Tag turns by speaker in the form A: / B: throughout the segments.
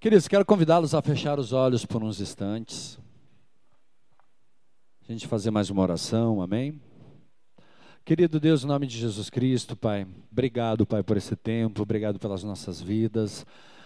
A: Queridos, quero convidá-los a fechar os olhos por uns instantes. A gente fazer mais uma oração, amém? Querido Deus, em nome de Jesus Cristo, Pai, obrigado, Pai, por esse tempo, obrigado pelas nossas vidas,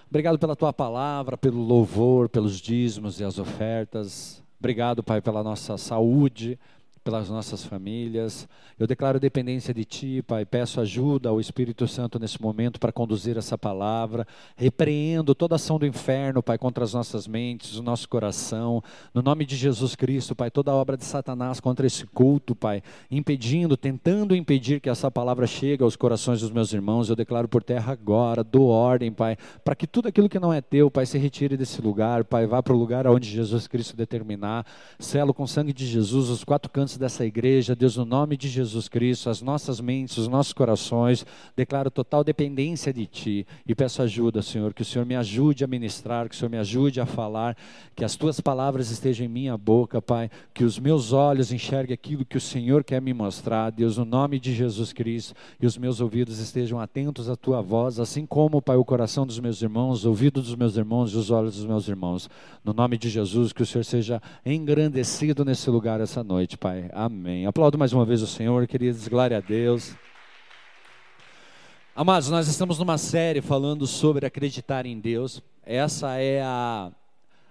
A: obrigado pela Tua palavra, pelo louvor, pelos dízimos e as ofertas, obrigado, Pai, pela nossa saúde, pelas nossas famílias. Eu declaro dependência de Ti, Pai. Peço ajuda ao Espírito Santo nesse momento para conduzir essa palavra. Repreendo toda ação do inferno, Pai, contra as nossas mentes, o nosso coração. No nome de Jesus Cristo, Pai, toda obra de Satanás contra esse culto, Pai, impedindo, tentando impedir que essa palavra chegue aos corações dos meus irmãos. Eu declaro por terra agora, dou ordem, Pai, para que tudo aquilo que não é teu, Pai, se retire desse lugar, Pai, vá para o lugar onde Jesus Cristo determinar. Selo com sangue de Jesus os quatro cantos dessa igreja, Deus, no nome de Jesus Cristo, as nossas mentes, os nossos corações, declaro total dependência de Ti e peço ajuda, Senhor, que o Senhor me ajude a ministrar, que o Senhor me ajude a falar, que as Tuas palavras estejam em minha boca, Pai, que os meus olhos enxerguem aquilo que o Senhor quer me mostrar, Deus, no nome de Jesus Cristo, e os meus ouvidos estejam atentos à Tua voz, assim como, Pai, o coração dos meus irmãos, o ouvido dos meus irmãos e os olhos dos meus irmãos. No nome de Jesus, que o Senhor seja engrandecido nesse lugar essa noite, Pai. Amém. Aplaudo mais uma vez o Senhor, queridos. Glória a Deus. Amados, nós estamos numa série falando sobre acreditar em Deus. Essa é a,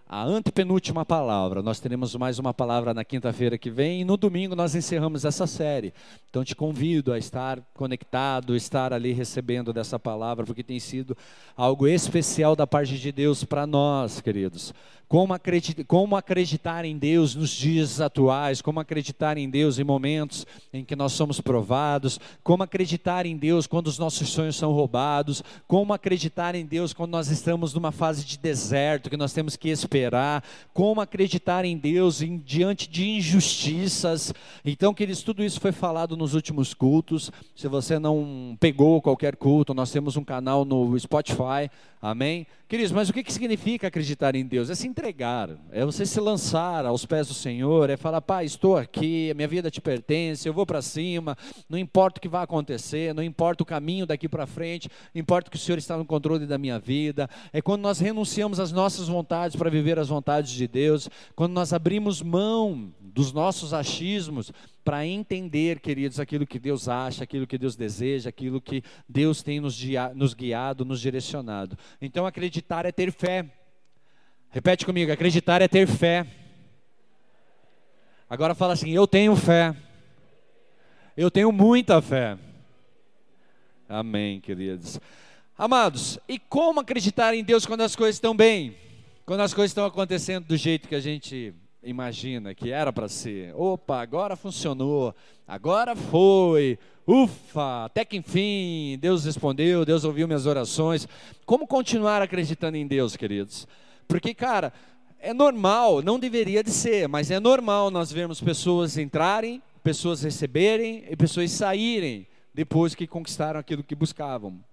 A: a antepenúltima palavra. Nós teremos mais uma palavra na quinta-feira que vem e no domingo nós encerramos essa série. Então te convido a estar conectado, estar ali recebendo dessa palavra, porque tem sido algo especial da parte de Deus para nós, queridos. Como acreditar, como acreditar em Deus nos dias atuais, como acreditar em Deus em momentos em que nós somos provados, como acreditar em Deus quando os nossos sonhos são roubados, como acreditar em Deus quando nós estamos numa fase de deserto, que nós temos que esperar, como acreditar em Deus em, diante de injustiças. Então, queridos, tudo isso foi falado nos últimos cultos. Se você não pegou qualquer culto, nós temos um canal no Spotify Amém? Queridos, mas o que, que significa acreditar em Deus? É se entregar, é você se lançar aos pés do Senhor, é falar, Pai, estou aqui, minha vida te pertence, eu vou para cima, não importa o que vai acontecer, não importa o caminho daqui para frente, importa que o Senhor está no controle da minha vida. É quando nós renunciamos às nossas vontades para viver as vontades de Deus, quando nós abrimos mão dos nossos achismos para entender, queridos, aquilo que Deus acha, aquilo que Deus deseja, aquilo que Deus tem nos, nos guiado, nos direcionado. Então, acreditar é ter fé. Repete comigo: acreditar é ter fé. Agora fala assim: eu tenho fé. Eu tenho muita fé. Amém, queridos. Amados, e como acreditar em Deus quando as coisas estão bem? Quando as coisas estão acontecendo do jeito que a gente imagina que era para ser. Opa, agora funcionou, agora foi. Ufa, até que enfim, Deus respondeu, Deus ouviu minhas orações. Como continuar acreditando em Deus, queridos? Porque, cara, é normal, não deveria de ser, mas é normal nós vermos pessoas entrarem, pessoas receberem e pessoas saírem depois que conquistaram aquilo que buscavam.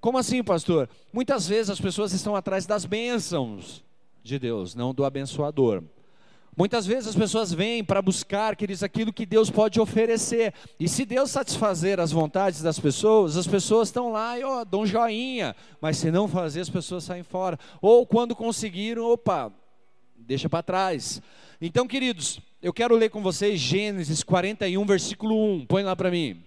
A: Como assim, pastor? Muitas vezes as pessoas estão atrás das bênçãos de Deus, não do abençoador. Muitas vezes as pessoas vêm para buscar, queridos, aquilo que Deus pode oferecer. E se Deus satisfazer as vontades das pessoas, as pessoas estão lá e oh, dão joinha. Mas se não fazer, as pessoas saem fora. Ou quando conseguiram, opa, deixa para trás. Então, queridos, eu quero ler com vocês Gênesis 41, versículo 1. Põe lá para mim.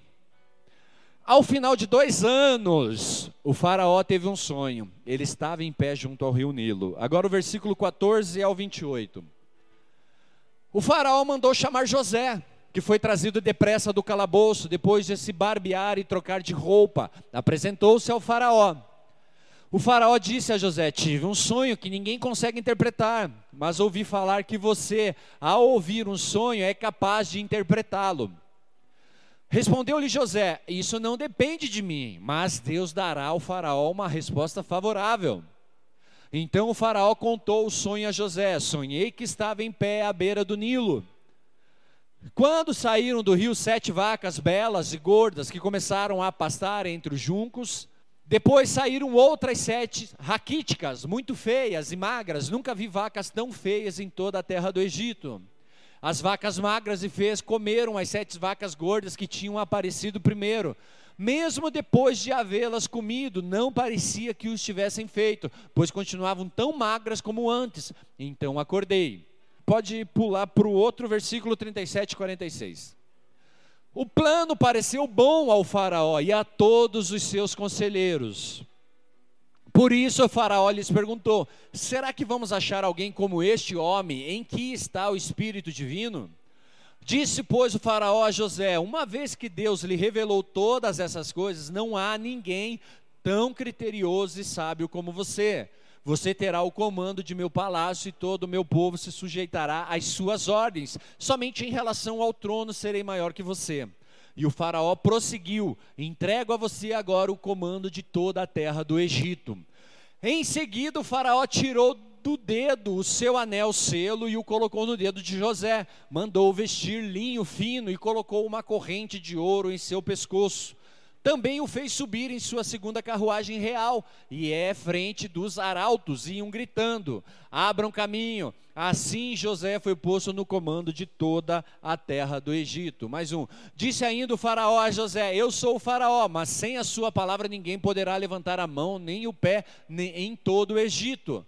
A: Ao final de dois anos, o faraó teve um sonho. Ele estava em pé junto ao rio Nilo. Agora o versículo 14 ao 28. O faraó mandou chamar José, que foi trazido depressa do calabouço, depois de se barbear e trocar de roupa. Apresentou-se ao faraó. O faraó disse a José: Tive um sonho que ninguém consegue interpretar, mas ouvi falar que você, ao ouvir um sonho, é capaz de interpretá-lo. Respondeu-lhe José: Isso não depende de mim, mas Deus dará ao faraó uma resposta favorável. Então o faraó contou o sonho a José: Sonhei que estava em pé à beira do Nilo. Quando saíram do rio sete vacas belas e gordas que começaram a pastar entre os juncos, depois saíram outras sete raquíticas, muito feias e magras. Nunca vi vacas tão feias em toda a terra do Egito. As vacas magras e feias comeram as sete vacas gordas que tinham aparecido primeiro. Mesmo depois de havê-las comido, não parecia que os tivessem feito, pois continuavam tão magras como antes. Então acordei. Pode pular para o outro versículo 37 e 46. O plano pareceu bom ao Faraó e a todos os seus conselheiros. Por isso o Faraó lhes perguntou: Será que vamos achar alguém como este homem em que está o Espírito Divino? Disse, pois, o Faraó a José: Uma vez que Deus lhe revelou todas essas coisas, não há ninguém tão criterioso e sábio como você. Você terá o comando de meu palácio e todo o meu povo se sujeitará às suas ordens. Somente em relação ao trono serei maior que você. E o Faraó prosseguiu: Entrego a você agora o comando de toda a terra do Egito. Em seguida, o Faraó tirou do dedo o seu anel selo e o colocou no dedo de José. Mandou vestir linho fino e colocou uma corrente de ouro em seu pescoço. Também o fez subir em sua segunda carruagem real, e é frente dos arautos, iam gritando: Abram caminho. Assim José foi posto no comando de toda a terra do Egito. Mais um. Disse ainda o Faraó a José: Eu sou o Faraó, mas sem a sua palavra ninguém poderá levantar a mão nem o pé nem em todo o Egito.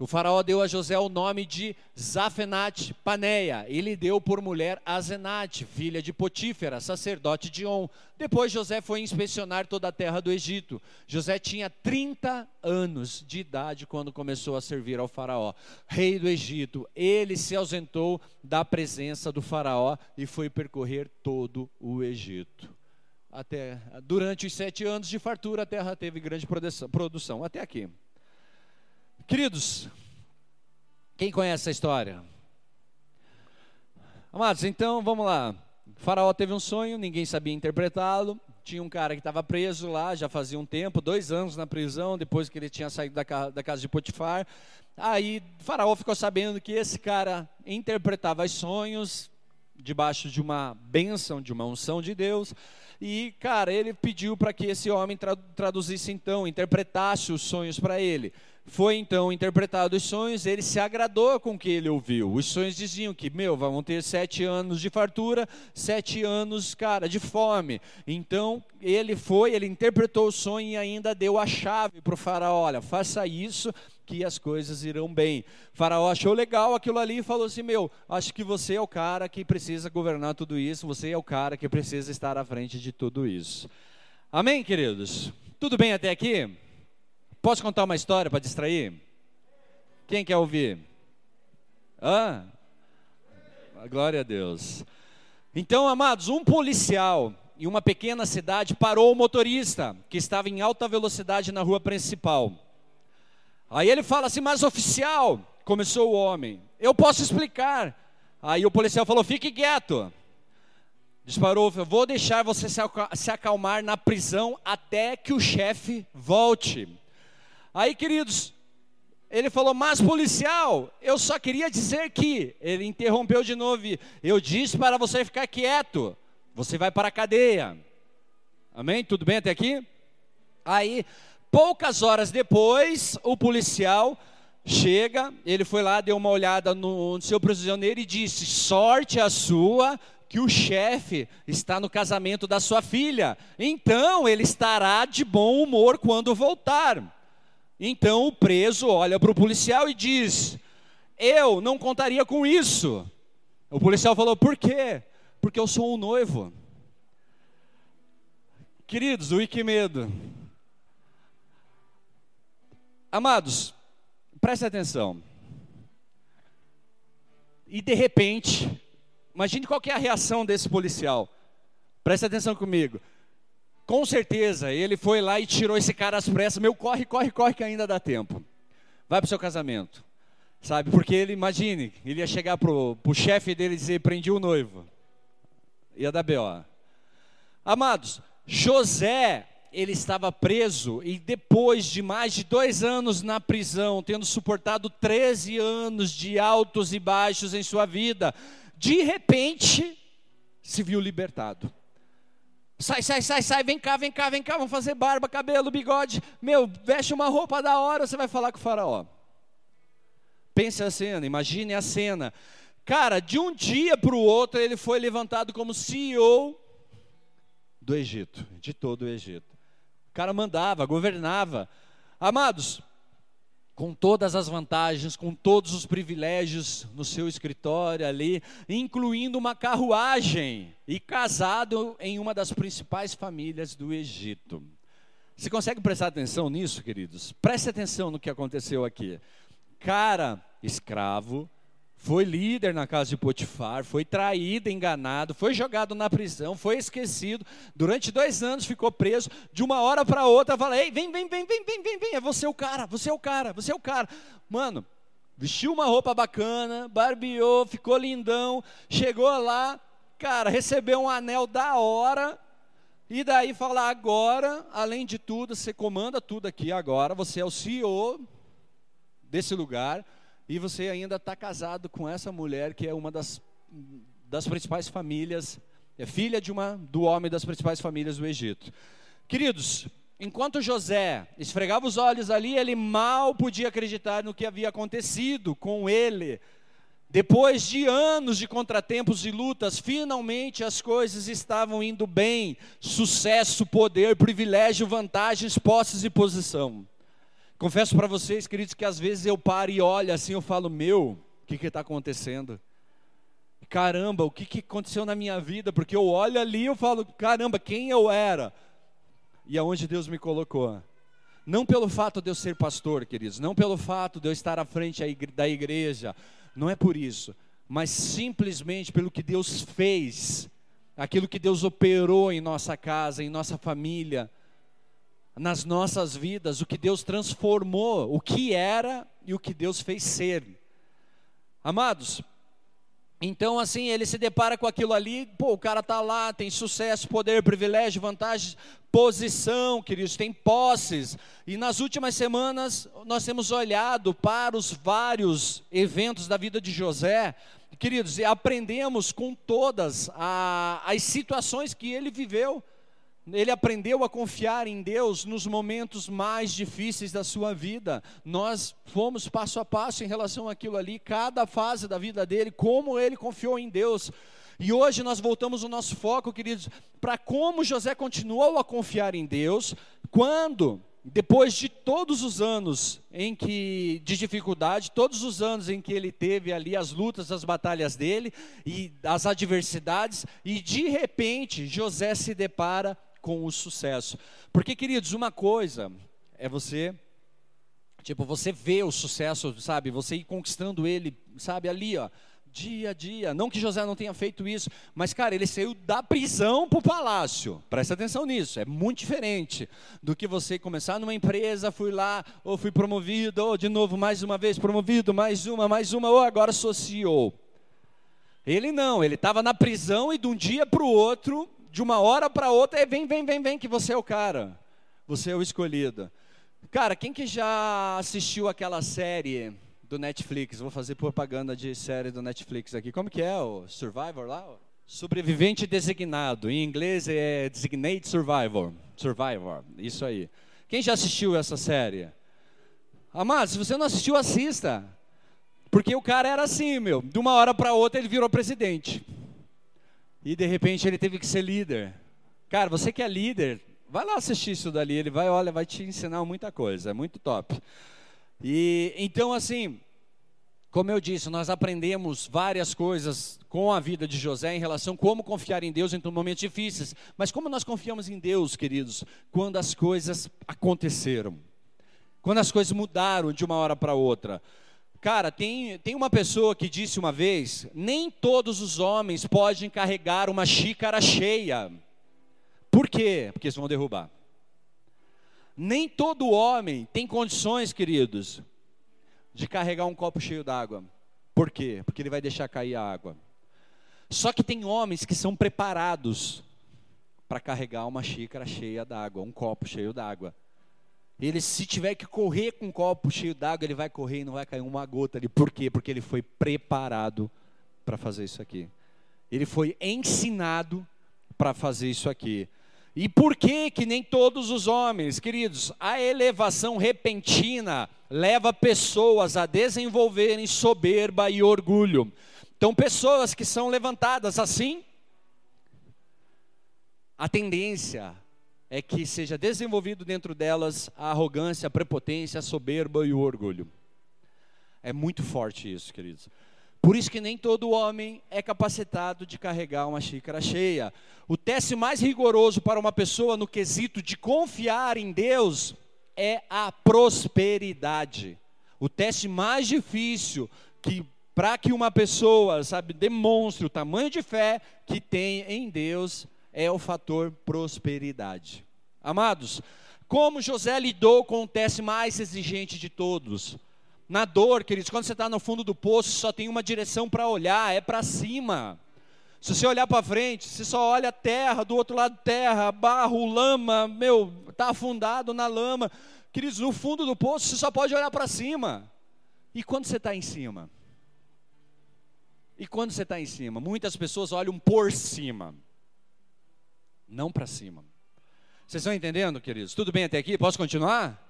A: O faraó deu a José o nome de Zafenate Paneia. Ele deu por mulher Azenate, filha de Potífera, sacerdote de On. Depois José foi inspecionar toda a terra do Egito. José tinha 30 anos de idade quando começou a servir ao faraó, rei do Egito. Ele se ausentou da presença do faraó e foi percorrer todo o Egito. Até durante os sete anos de fartura, a terra teve grande produção. Até aqui. Queridos, quem conhece essa história? Amados, então vamos lá. O faraó teve um sonho, ninguém sabia interpretá-lo. Tinha um cara que estava preso lá, já fazia um tempo, dois anos na prisão, depois que ele tinha saído da, casa, da casa de Potifar. Aí faraó ficou sabendo que esse cara interpretava os sonhos debaixo de uma bênção, de uma unção de Deus. E, cara, ele pediu para que esse homem traduzisse então, interpretasse os sonhos para ele. Foi então interpretado os sonhos, ele se agradou com o que ele ouviu. Os sonhos diziam que, meu, vão ter sete anos de fartura, sete anos, cara, de fome. Então ele foi, ele interpretou o sonho e ainda deu a chave para o faraó: olha, faça isso que as coisas irão bem. Faraó achou legal aquilo ali e falou assim: Meu, acho que você é o cara que precisa governar tudo isso, você é o cara que precisa estar à frente de tudo isso. Amém, queridos? Tudo bem até aqui? Posso contar uma história para distrair? Quem quer ouvir? Ah, glória a Deus. Então, amados, um policial em uma pequena cidade parou o motorista que estava em alta velocidade na rua principal. Aí ele fala assim: Mas oficial, começou o homem, eu posso explicar. Aí o policial falou: Fique quieto. Disparou, vou deixar você se acalmar na prisão até que o chefe volte. Aí, queridos, ele falou, mas policial, eu só queria dizer que. Ele interrompeu de novo. Eu disse para você ficar quieto. Você vai para a cadeia. Amém? Tudo bem até aqui? Aí, poucas horas depois, o policial chega. Ele foi lá, deu uma olhada no, no seu prisioneiro e disse: Sorte a sua que o chefe está no casamento da sua filha. Então ele estará de bom humor quando voltar. Então o preso olha para o policial e diz: Eu não contaria com isso. O policial falou: Por quê? Porque eu sou um noivo. Queridos, o que medo. Amados, preste atenção. E de repente, imagine qual é a reação desse policial. Preste atenção comigo. Com certeza, ele foi lá e tirou esse cara às pressas. Meu, corre, corre, corre, que ainda dá tempo. Vai para o seu casamento. Sabe? Porque ele, imagine, ele ia chegar para o chefe dele e dizer: prendi o noivo. Ia dar B.O. Amados, José, ele estava preso e depois de mais de dois anos na prisão, tendo suportado 13 anos de altos e baixos em sua vida, de repente se viu libertado. Sai, sai, sai, sai, vem cá, vem cá, vem cá, vamos fazer barba, cabelo, bigode. Meu, veste uma roupa da hora, você vai falar com o faraó. Pense a cena, imagine a cena. Cara, de um dia para o outro ele foi levantado como CEO do Egito, de todo o Egito. Cara mandava, governava. Amados, com todas as vantagens, com todos os privilégios no seu escritório ali, incluindo uma carruagem e casado em uma das principais famílias do Egito. Você consegue prestar atenção nisso, queridos? Preste atenção no que aconteceu aqui. Cara, escravo, foi líder na casa de Potifar, foi traído, enganado, foi jogado na prisão, foi esquecido. Durante dois anos ficou preso. De uma hora para outra, falei: vem, vem, vem, vem, vem, vem, vem. É você o cara, você é o cara, você é o cara. Mano, vestiu uma roupa bacana, barbeou, ficou lindão. Chegou lá, cara, recebeu um anel da hora. E daí falar: agora, além de tudo, você comanda tudo aqui agora. Você é o CEO desse lugar e você ainda está casado com essa mulher que é uma das, das principais famílias, é filha de uma do homem das principais famílias do Egito. Queridos, enquanto José esfregava os olhos ali, ele mal podia acreditar no que havia acontecido com ele. Depois de anos de contratempos e lutas, finalmente as coisas estavam indo bem: sucesso, poder, privilégio, vantagens, posses e posição. Confesso para vocês, queridos, que às vezes eu paro e olho assim, eu falo, meu, o que está acontecendo? Caramba, o que, que aconteceu na minha vida? Porque eu olho ali e eu falo, caramba, quem eu era? E aonde Deus me colocou. Não pelo fato de eu ser pastor, queridos, não pelo fato de eu estar à frente da igreja, não é por isso, mas simplesmente pelo que Deus fez, aquilo que Deus operou em nossa casa, em nossa família, nas nossas vidas, o que Deus transformou, o que era e o que Deus fez ser. Amados, então assim, ele se depara com aquilo ali, pô, o cara tá lá, tem sucesso, poder, privilégio, vantagens, posição, queridos, tem posses. E nas últimas semanas nós temos olhado para os vários eventos da vida de José, queridos, e aprendemos com todas a, as situações que ele viveu. Ele aprendeu a confiar em Deus nos momentos mais difíceis da sua vida. Nós fomos passo a passo em relação àquilo ali, cada fase da vida dele, como ele confiou em Deus. E hoje nós voltamos o nosso foco, queridos, para como José continuou a confiar em Deus, quando, depois de todos os anos em que de dificuldade, todos os anos em que ele teve ali as lutas, as batalhas dele e as adversidades, e de repente José se depara com o sucesso. Porque, queridos, uma coisa é você, tipo, você vê o sucesso, sabe? Você ir conquistando ele, sabe, ali, ó, dia a dia. Não que José não tenha feito isso, mas, cara, ele saiu da prisão para o palácio. Presta atenção nisso, é muito diferente do que você começar numa empresa, fui lá, ou fui promovido, ou de novo, mais uma vez promovido, mais uma, mais uma, ou agora sou CEO. Ele não, ele estava na prisão e de um dia para o outro de uma hora para outra, é vem, vem, vem, vem, que você é o cara. Você é o escolhido. Cara, quem que já assistiu aquela série do Netflix? Vou fazer propaganda de série do Netflix aqui. Como que é o Survivor lá? Sobrevivente designado. Em inglês é Designate Survivor. Survivor, isso aí. Quem já assistiu essa série? Amado, se você não assistiu, assista. Porque o cara era assim, meu. De uma hora para outra ele virou presidente. E de repente ele teve que ser líder. Cara, você que é líder, vai lá assistir isso dali, ele vai, olha, vai te ensinar muita coisa, é muito top. E então assim, como eu disse, nós aprendemos várias coisas com a vida de José em relação a como confiar em Deus em momentos difíceis. Mas como nós confiamos em Deus, queridos, quando as coisas aconteceram, quando as coisas mudaram de uma hora para outra. Cara, tem, tem uma pessoa que disse uma vez: nem todos os homens podem carregar uma xícara cheia. Por quê? Porque eles vão derrubar. Nem todo homem tem condições, queridos, de carregar um copo cheio d'água. Por quê? Porque ele vai deixar cair a água. Só que tem homens que são preparados para carregar uma xícara cheia d'água, um copo cheio d'água. Ele, se tiver que correr com um copo cheio d'água, ele vai correr e não vai cair uma gota ali. Por quê? Porque ele foi preparado para fazer isso aqui. Ele foi ensinado para fazer isso aqui. E por que que nem todos os homens, queridos, a elevação repentina leva pessoas a desenvolverem soberba e orgulho. Então, pessoas que são levantadas assim, a tendência é que seja desenvolvido dentro delas a arrogância, a prepotência, a soberba e o orgulho. É muito forte isso, queridos. Por isso que nem todo homem é capacitado de carregar uma xícara cheia. O teste mais rigoroso para uma pessoa no quesito de confiar em Deus é a prosperidade. O teste mais difícil que para que uma pessoa, sabe, demonstre o tamanho de fé que tem em Deus é o fator prosperidade. Amados, como José lidou com o teste mais exigente de todos? Na dor, queridos, quando você está no fundo do poço, só tem uma direção para olhar, é para cima. Se você olhar para frente, você só olha a terra, do outro lado terra, barro, lama, meu, está afundado na lama. Queridos, no fundo do poço, você só pode olhar para cima. E quando você está em cima? E quando você está em cima? Muitas pessoas olham por cima, não para cima. Vocês estão entendendo, queridos? Tudo bem até aqui? Posso continuar?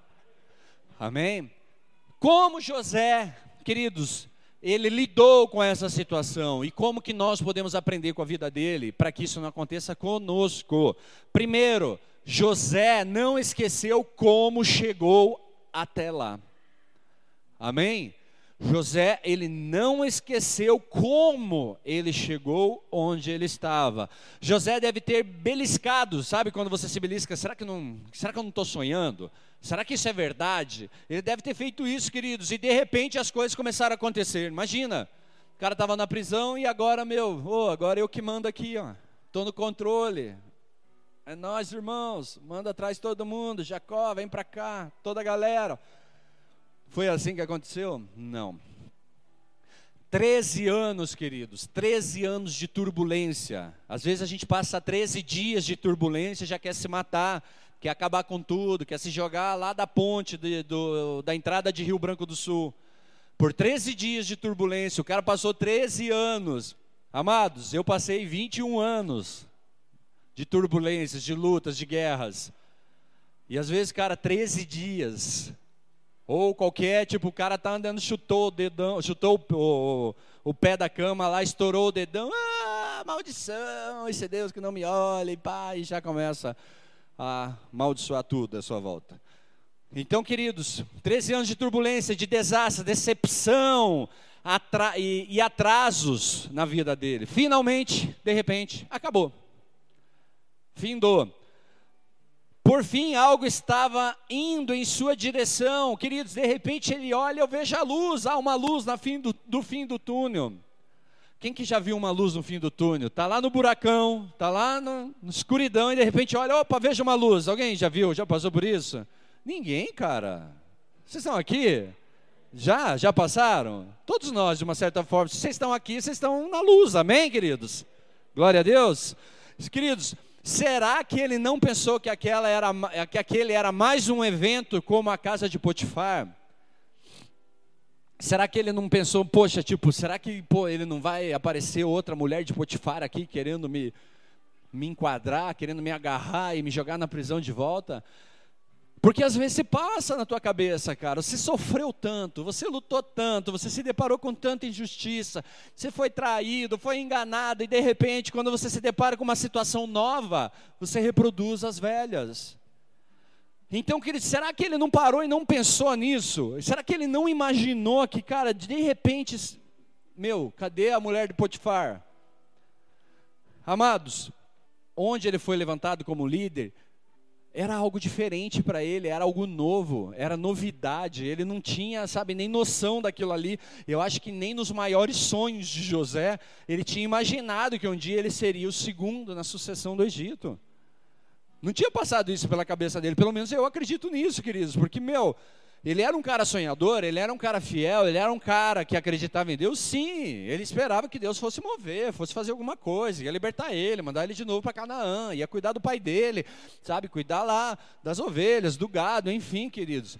A: Amém? Como José, queridos, ele lidou com essa situação e como que nós podemos aprender com a vida dele para que isso não aconteça conosco. Primeiro, José não esqueceu como chegou até lá. Amém? José, ele não esqueceu como ele chegou onde ele estava. José deve ter beliscado, sabe quando você se belisca, será que, não, será que eu não estou sonhando? Será que isso é verdade? Ele deve ter feito isso, queridos, e de repente as coisas começaram a acontecer. Imagina, o cara estava na prisão e agora, meu, oh, agora eu que mando aqui, ó. Estou no controle. É nós, irmãos, manda atrás todo mundo. Jacó, vem para cá, toda a galera. Foi assim que aconteceu? Não. 13 anos, queridos, 13 anos de turbulência. Às vezes a gente passa 13 dias de turbulência já quer se matar, quer acabar com tudo, quer se jogar lá da ponte de, do, da entrada de Rio Branco do Sul. Por 13 dias de turbulência, o cara passou 13 anos. Amados, eu passei 21 anos de turbulências, de lutas, de guerras. E às vezes, cara, 13 dias. Ou qualquer, tipo, o cara tá andando, chutou o dedão, chutou o, o, o pé da cama lá, estourou o dedão. Ah, maldição, esse é Deus que não me olha, e pá, e já começa a amaldiçoar tudo à sua volta. Então, queridos, 13 anos de turbulência, de desastre, decepção e, e atrasos na vida dele. Finalmente, de repente, acabou. Findou. Por fim, algo estava indo em sua direção. Queridos, de repente ele olha, eu vejo a luz. Há uma luz no fim do, do fim do túnel. Quem que já viu uma luz no fim do túnel? Está lá no buracão, está lá na escuridão e de repente olha, opa, veja uma luz. Alguém já viu? Já passou por isso? Ninguém, cara. Vocês estão aqui? Já? Já passaram? Todos nós, de uma certa forma. Se vocês estão aqui, vocês estão na luz. Amém, queridos? Glória a Deus. Queridos, será que ele não pensou que, aquela era, que aquele era mais um evento como a casa de Potifar? Será que ele não pensou, poxa, tipo, será que pô, ele não vai aparecer outra mulher de Potifar aqui querendo me, me enquadrar, querendo me agarrar e me jogar na prisão de volta? Porque às vezes se passa na tua cabeça, cara, você sofreu tanto, você lutou tanto, você se deparou com tanta injustiça, você foi traído, foi enganado, e de repente, quando você se depara com uma situação nova, você reproduz as velhas. Então, querido, será que ele não parou e não pensou nisso? Será que ele não imaginou que, cara, de repente, meu, cadê a mulher de Potifar? Amados, onde ele foi levantado como líder, era algo diferente para ele, era algo novo, era novidade. Ele não tinha, sabe, nem noção daquilo ali. Eu acho que nem nos maiores sonhos de José ele tinha imaginado que um dia ele seria o segundo na sucessão do Egito. Não tinha passado isso pela cabeça dele, pelo menos eu acredito nisso, queridos, porque, meu, ele era um cara sonhador, ele era um cara fiel, ele era um cara que acreditava em Deus, sim, ele esperava que Deus fosse mover, fosse fazer alguma coisa, ia libertar ele, mandar ele de novo para Canaã, ia cuidar do pai dele, sabe, cuidar lá das ovelhas, do gado, enfim, queridos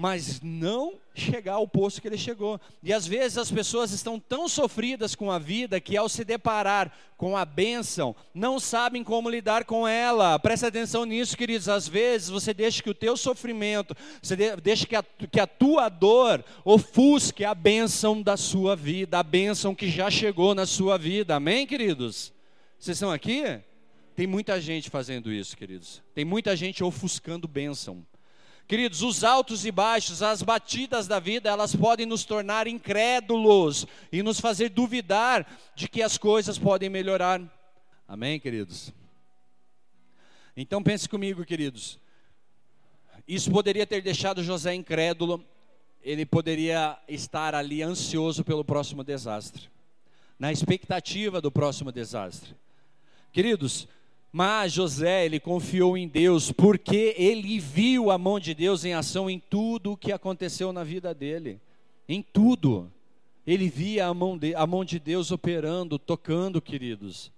A: mas não chegar ao posto que ele chegou. E às vezes as pessoas estão tão sofridas com a vida que ao se deparar com a bênção, não sabem como lidar com ela. Presta atenção nisso, queridos. Às vezes você deixa que o teu sofrimento, você deixa que a, que a tua dor ofusque a bênção da sua vida, a bênção que já chegou na sua vida. Amém, queridos? Vocês estão aqui? Tem muita gente fazendo isso, queridos. Tem muita gente ofuscando bênção. Queridos, os altos e baixos, as batidas da vida, elas podem nos tornar incrédulos e nos fazer duvidar de que as coisas podem melhorar. Amém, queridos? Então pense comigo, queridos. Isso poderia ter deixado José incrédulo, ele poderia estar ali ansioso pelo próximo desastre, na expectativa do próximo desastre. Queridos, mas José, ele confiou em Deus, porque ele viu a mão de Deus em ação em tudo o que aconteceu na vida dele. Em tudo. Ele via a mão de, a mão de Deus operando, tocando, queridos.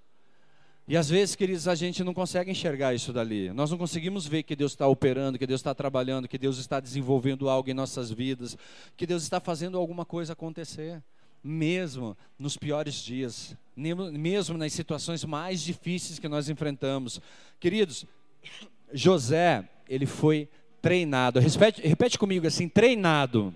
A: E às vezes, queridos, a gente não consegue enxergar isso dali. Nós não conseguimos ver que Deus está operando, que Deus está trabalhando, que Deus está desenvolvendo algo em nossas vidas, que Deus está fazendo alguma coisa acontecer mesmo nos piores dias, mesmo nas situações mais difíceis que nós enfrentamos. Queridos, José, ele foi treinado. Repete, repete comigo assim: treinado.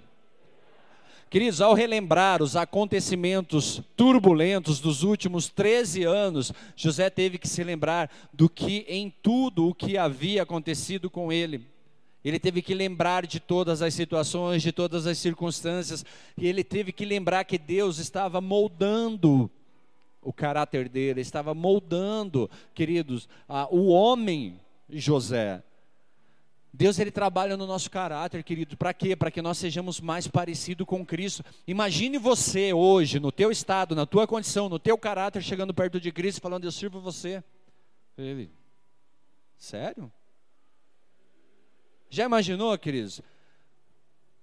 A: Queridos, ao relembrar os acontecimentos turbulentos dos últimos 13 anos, José teve que se lembrar do que em tudo o que havia acontecido com ele. Ele teve que lembrar de todas as situações, de todas as circunstâncias, e ele teve que lembrar que Deus estava moldando o caráter dele, estava moldando, queridos, a, o homem José. Deus ele trabalha no nosso caráter, querido. Para quê? Para que nós sejamos mais parecidos com Cristo. Imagine você hoje, no teu estado, na tua condição, no teu caráter, chegando perto de Cristo, falando: "Eu sirvo você". Ele, sério? Já imaginou, queridos?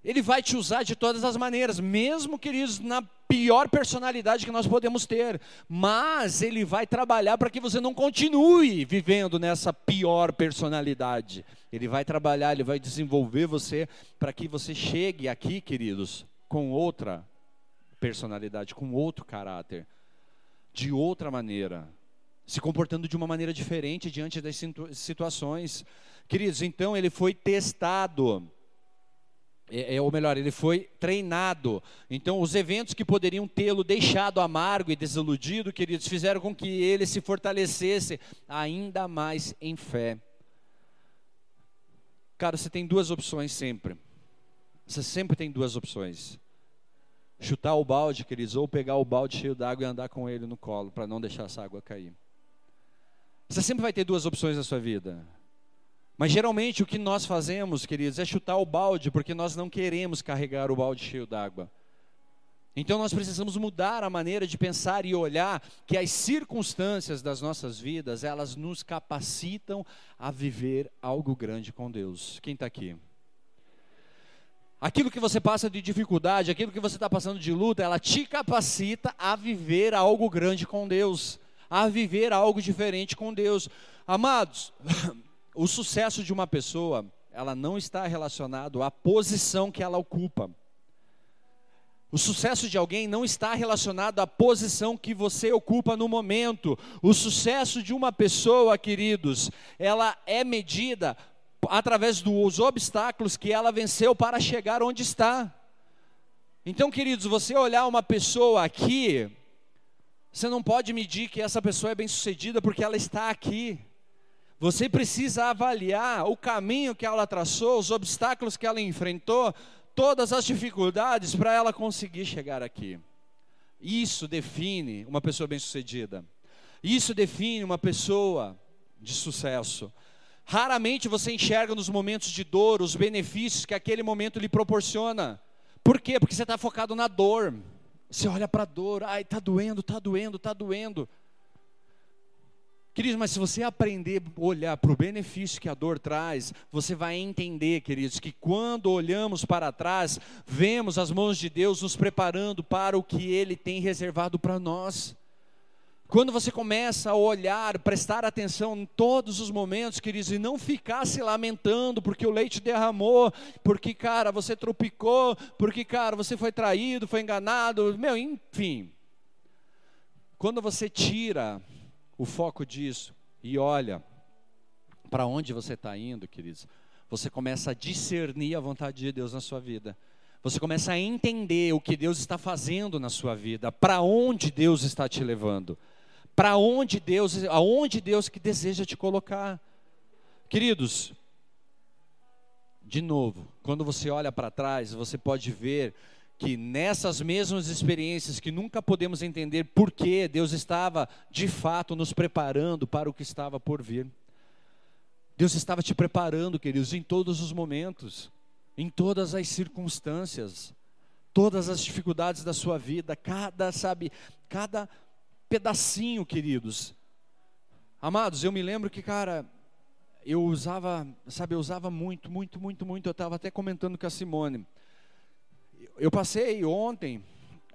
A: Ele vai te usar de todas as maneiras, mesmo, queridos, na pior personalidade que nós podemos ter. Mas Ele vai trabalhar para que você não continue vivendo nessa pior personalidade. Ele vai trabalhar, Ele vai desenvolver você para que você chegue aqui, queridos, com outra personalidade, com outro caráter, de outra maneira, se comportando de uma maneira diferente diante das situações. Queridos, então ele foi testado. É, é, ou melhor, ele foi treinado. Então, os eventos que poderiam tê-lo deixado amargo e desiludido, queridos, fizeram com que ele se fortalecesse ainda mais em fé. Cara, você tem duas opções sempre. Você sempre tem duas opções. Chutar o balde, queridos, ou pegar o balde cheio d'água e andar com ele no colo, para não deixar essa água cair. Você sempre vai ter duas opções na sua vida. Mas geralmente o que nós fazemos, queridos, é chutar o balde, porque nós não queremos carregar o balde cheio d'água. Então nós precisamos mudar a maneira de pensar e olhar que as circunstâncias das nossas vidas, elas nos capacitam a viver algo grande com Deus. Quem está aqui? Aquilo que você passa de dificuldade, aquilo que você está passando de luta, ela te capacita a viver algo grande com Deus, a viver algo diferente com Deus. Amados, o sucesso de uma pessoa, ela não está relacionado à posição que ela ocupa. O sucesso de alguém não está relacionado à posição que você ocupa no momento. O sucesso de uma pessoa, queridos, ela é medida através dos obstáculos que ela venceu para chegar onde está. Então, queridos, você olhar uma pessoa aqui, você não pode medir que essa pessoa é bem-sucedida porque ela está aqui. Você precisa avaliar o caminho que ela traçou, os obstáculos que ela enfrentou, todas as dificuldades para ela conseguir chegar aqui. Isso define uma pessoa bem-sucedida. Isso define uma pessoa de sucesso. Raramente você enxerga nos momentos de dor os benefícios que aquele momento lhe proporciona. Por quê? Porque você está focado na dor. Você olha para a dor, ai, está doendo, está doendo, está doendo. Queridos, mas se você aprender a olhar para o benefício que a dor traz, você vai entender, queridos, que quando olhamos para trás, vemos as mãos de Deus nos preparando para o que Ele tem reservado para nós. Quando você começa a olhar, prestar atenção em todos os momentos, queridos, e não ficar se lamentando porque o leite derramou, porque, cara, você tropicou, porque, cara, você foi traído, foi enganado, meu, enfim. Quando você tira o foco disso e olha para onde você está indo, queridos, você começa a discernir a vontade de Deus na sua vida. Você começa a entender o que Deus está fazendo na sua vida, para onde Deus está te levando. Para onde Deus, aonde Deus que deseja te colocar. Queridos, de novo, quando você olha para trás, você pode ver que nessas mesmas experiências que nunca podemos entender por que Deus estava de fato nos preparando para o que estava por vir. Deus estava te preparando, queridos, em todos os momentos, em todas as circunstâncias, todas as dificuldades da sua vida, cada, sabe, cada pedacinho, queridos. Amados, eu me lembro que, cara, eu usava, sabe, eu usava muito, muito, muito, muito. Eu estava até comentando com a Simone. Eu passei ontem,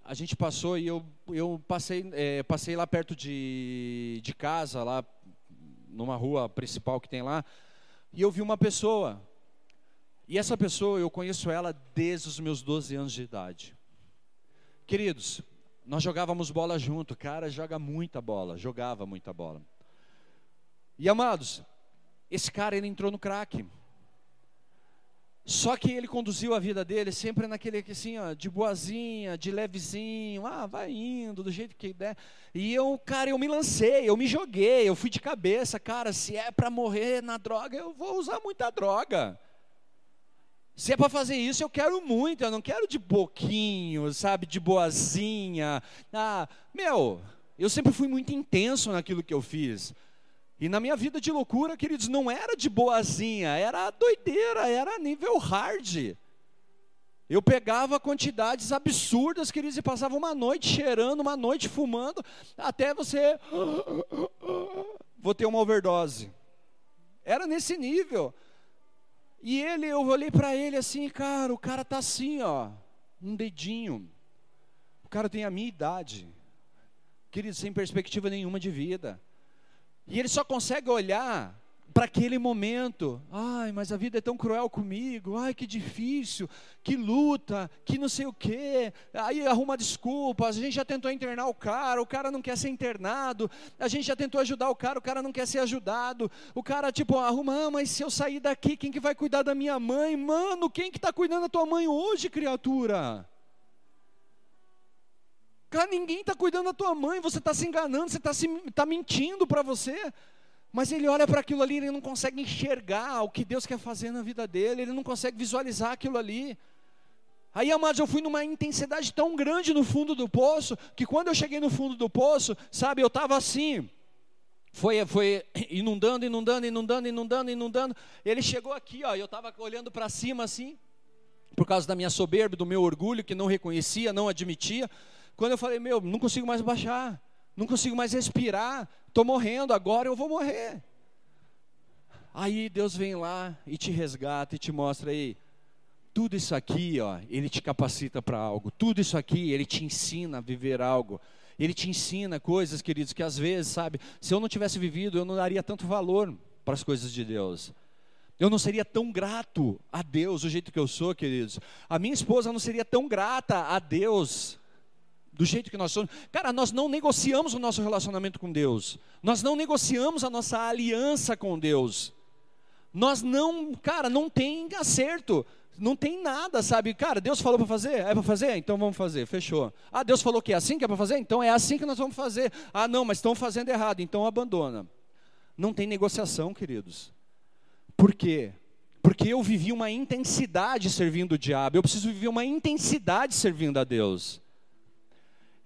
A: a gente passou e eu, eu passei, é, passei lá perto de, de casa, lá numa rua principal que tem lá, e eu vi uma pessoa. E essa pessoa, eu conheço ela desde os meus 12 anos de idade. Queridos, nós jogávamos bola junto, cara joga muita bola, jogava muita bola. E amados, esse cara ele entrou no crack. Só que ele conduziu a vida dele sempre naquele assim, ó, de boazinha, de levezinho, ah, vai indo do jeito que der. E eu, cara, eu me lancei, eu me joguei, eu fui de cabeça, cara, se é para morrer na droga, eu vou usar muita droga. Se é para fazer isso, eu quero muito, eu não quero de boquinho, sabe, de boazinha. Ah, meu, eu sempre fui muito intenso naquilo que eu fiz. E na minha vida de loucura, queridos, não era de boazinha, era doideira, era nível hard. Eu pegava quantidades absurdas, queridos, e passava uma noite cheirando, uma noite fumando, até você. Vou ter uma overdose. Era nesse nível. E ele, eu olhei para ele assim, cara, o cara tá assim, ó, um dedinho. O cara tem a minha idade. Querido, sem perspectiva nenhuma de vida. E ele só consegue olhar para aquele momento. Ai, mas a vida é tão cruel comigo. Ai, que difícil, que luta, que não sei o quê. Aí arruma desculpas. A gente já tentou internar o cara, o cara não quer ser internado. A gente já tentou ajudar o cara, o cara não quer ser ajudado. O cara tipo arruma, ah, mas se eu sair daqui, quem que vai cuidar da minha mãe? Mano, quem que está cuidando da tua mãe hoje, criatura? Cara, ninguém está cuidando da tua mãe, você está se enganando, você está tá mentindo para você. Mas ele olha para aquilo ali, ele não consegue enxergar o que Deus quer fazer na vida dele, ele não consegue visualizar aquilo ali. Aí, amados, eu fui numa intensidade tão grande no fundo do poço, que quando eu cheguei no fundo do poço, sabe, eu estava assim, foi, foi inundando, inundando, inundando, inundando, inundando. Ele chegou aqui, ó, eu estava olhando para cima assim, por causa da minha soberba, do meu orgulho, que não reconhecia, não admitia. Quando eu falei, meu, não consigo mais baixar, não consigo mais respirar, estou morrendo, agora eu vou morrer. Aí Deus vem lá e te resgata e te mostra aí, tudo isso aqui, ó, ele te capacita para algo. Tudo isso aqui, ele te ensina a viver algo. Ele te ensina coisas, queridos, que às vezes, sabe, se eu não tivesse vivido, eu não daria tanto valor para as coisas de Deus. Eu não seria tão grato a Deus do jeito que eu sou, queridos. A minha esposa não seria tão grata a Deus do jeito que nós somos. Cara, nós não negociamos o nosso relacionamento com Deus. Nós não negociamos a nossa aliança com Deus. Nós não, cara, não tem acerto. Não tem nada, sabe? Cara, Deus falou para fazer? É para fazer? Então vamos fazer, fechou. Ah, Deus falou que é assim que é para fazer? Então é assim que nós vamos fazer. Ah, não, mas estão fazendo errado, então abandona. Não tem negociação, queridos. Por quê? Porque eu vivi uma intensidade servindo o diabo, eu preciso viver uma intensidade servindo a Deus.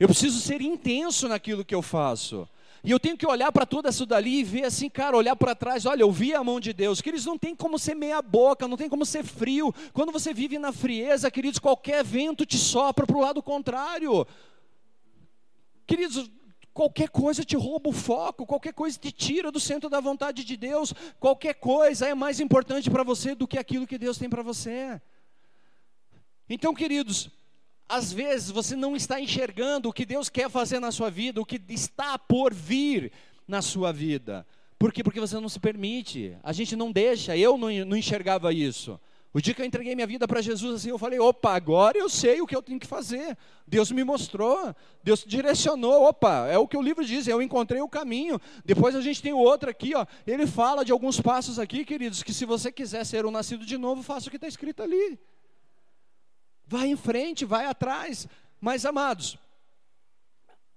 A: Eu preciso ser intenso naquilo que eu faço. E eu tenho que olhar para tudo isso dali e ver assim, cara, olhar para trás, olha, eu vi a mão de Deus. Queridos, não tem como ser meia boca, não tem como ser frio. Quando você vive na frieza, queridos, qualquer vento te sopra para o lado contrário. Queridos, qualquer coisa te rouba o foco, qualquer coisa te tira do centro da vontade de Deus, qualquer coisa é mais importante para você do que aquilo que Deus tem para você. Então, queridos, às vezes você não está enxergando o que Deus quer fazer na sua vida, o que está por vir na sua vida. Por quê? Porque você não se permite. A gente não deixa. Eu não, não enxergava isso. O dia que eu entreguei minha vida para Jesus, assim, eu falei: opa, agora eu sei o que eu tenho que fazer. Deus me mostrou, Deus direcionou. Opa, é o que o livro diz, eu encontrei o caminho. Depois a gente tem outro aqui, ó. Ele fala de alguns passos aqui, queridos, que se você quiser ser um nascido de novo, faça o que está escrito ali. Vai em frente, vai atrás. Mas, amados,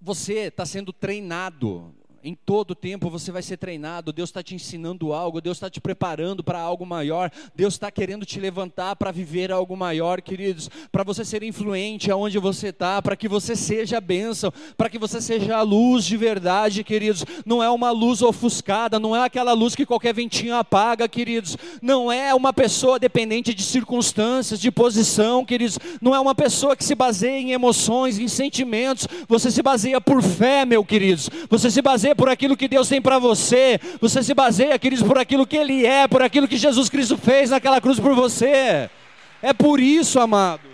A: você está sendo treinado Em todo tempo você vai ser treinado, Deus está te ensinando algo, Deus está te preparando para algo maior, Deus está querendo te levantar para viver algo maior, queridos, para você ser influente aonde você está, para que você seja a bênção, para que você seja a luz de verdade, queridos. Não é uma luz ofuscada, não é aquela luz que qualquer ventinho apaga, queridos. Não é uma pessoa dependente de circunstâncias, de posição, queridos. Não é uma pessoa que se baseia em emoções, em sentimentos. Você se baseia por fé, meu queridos. Você se baseia por aquilo que Deus tem para você, você se baseia, queridos, por aquilo que Ele é, por aquilo que Jesus Cristo fez naquela cruz por você. É por isso, amados.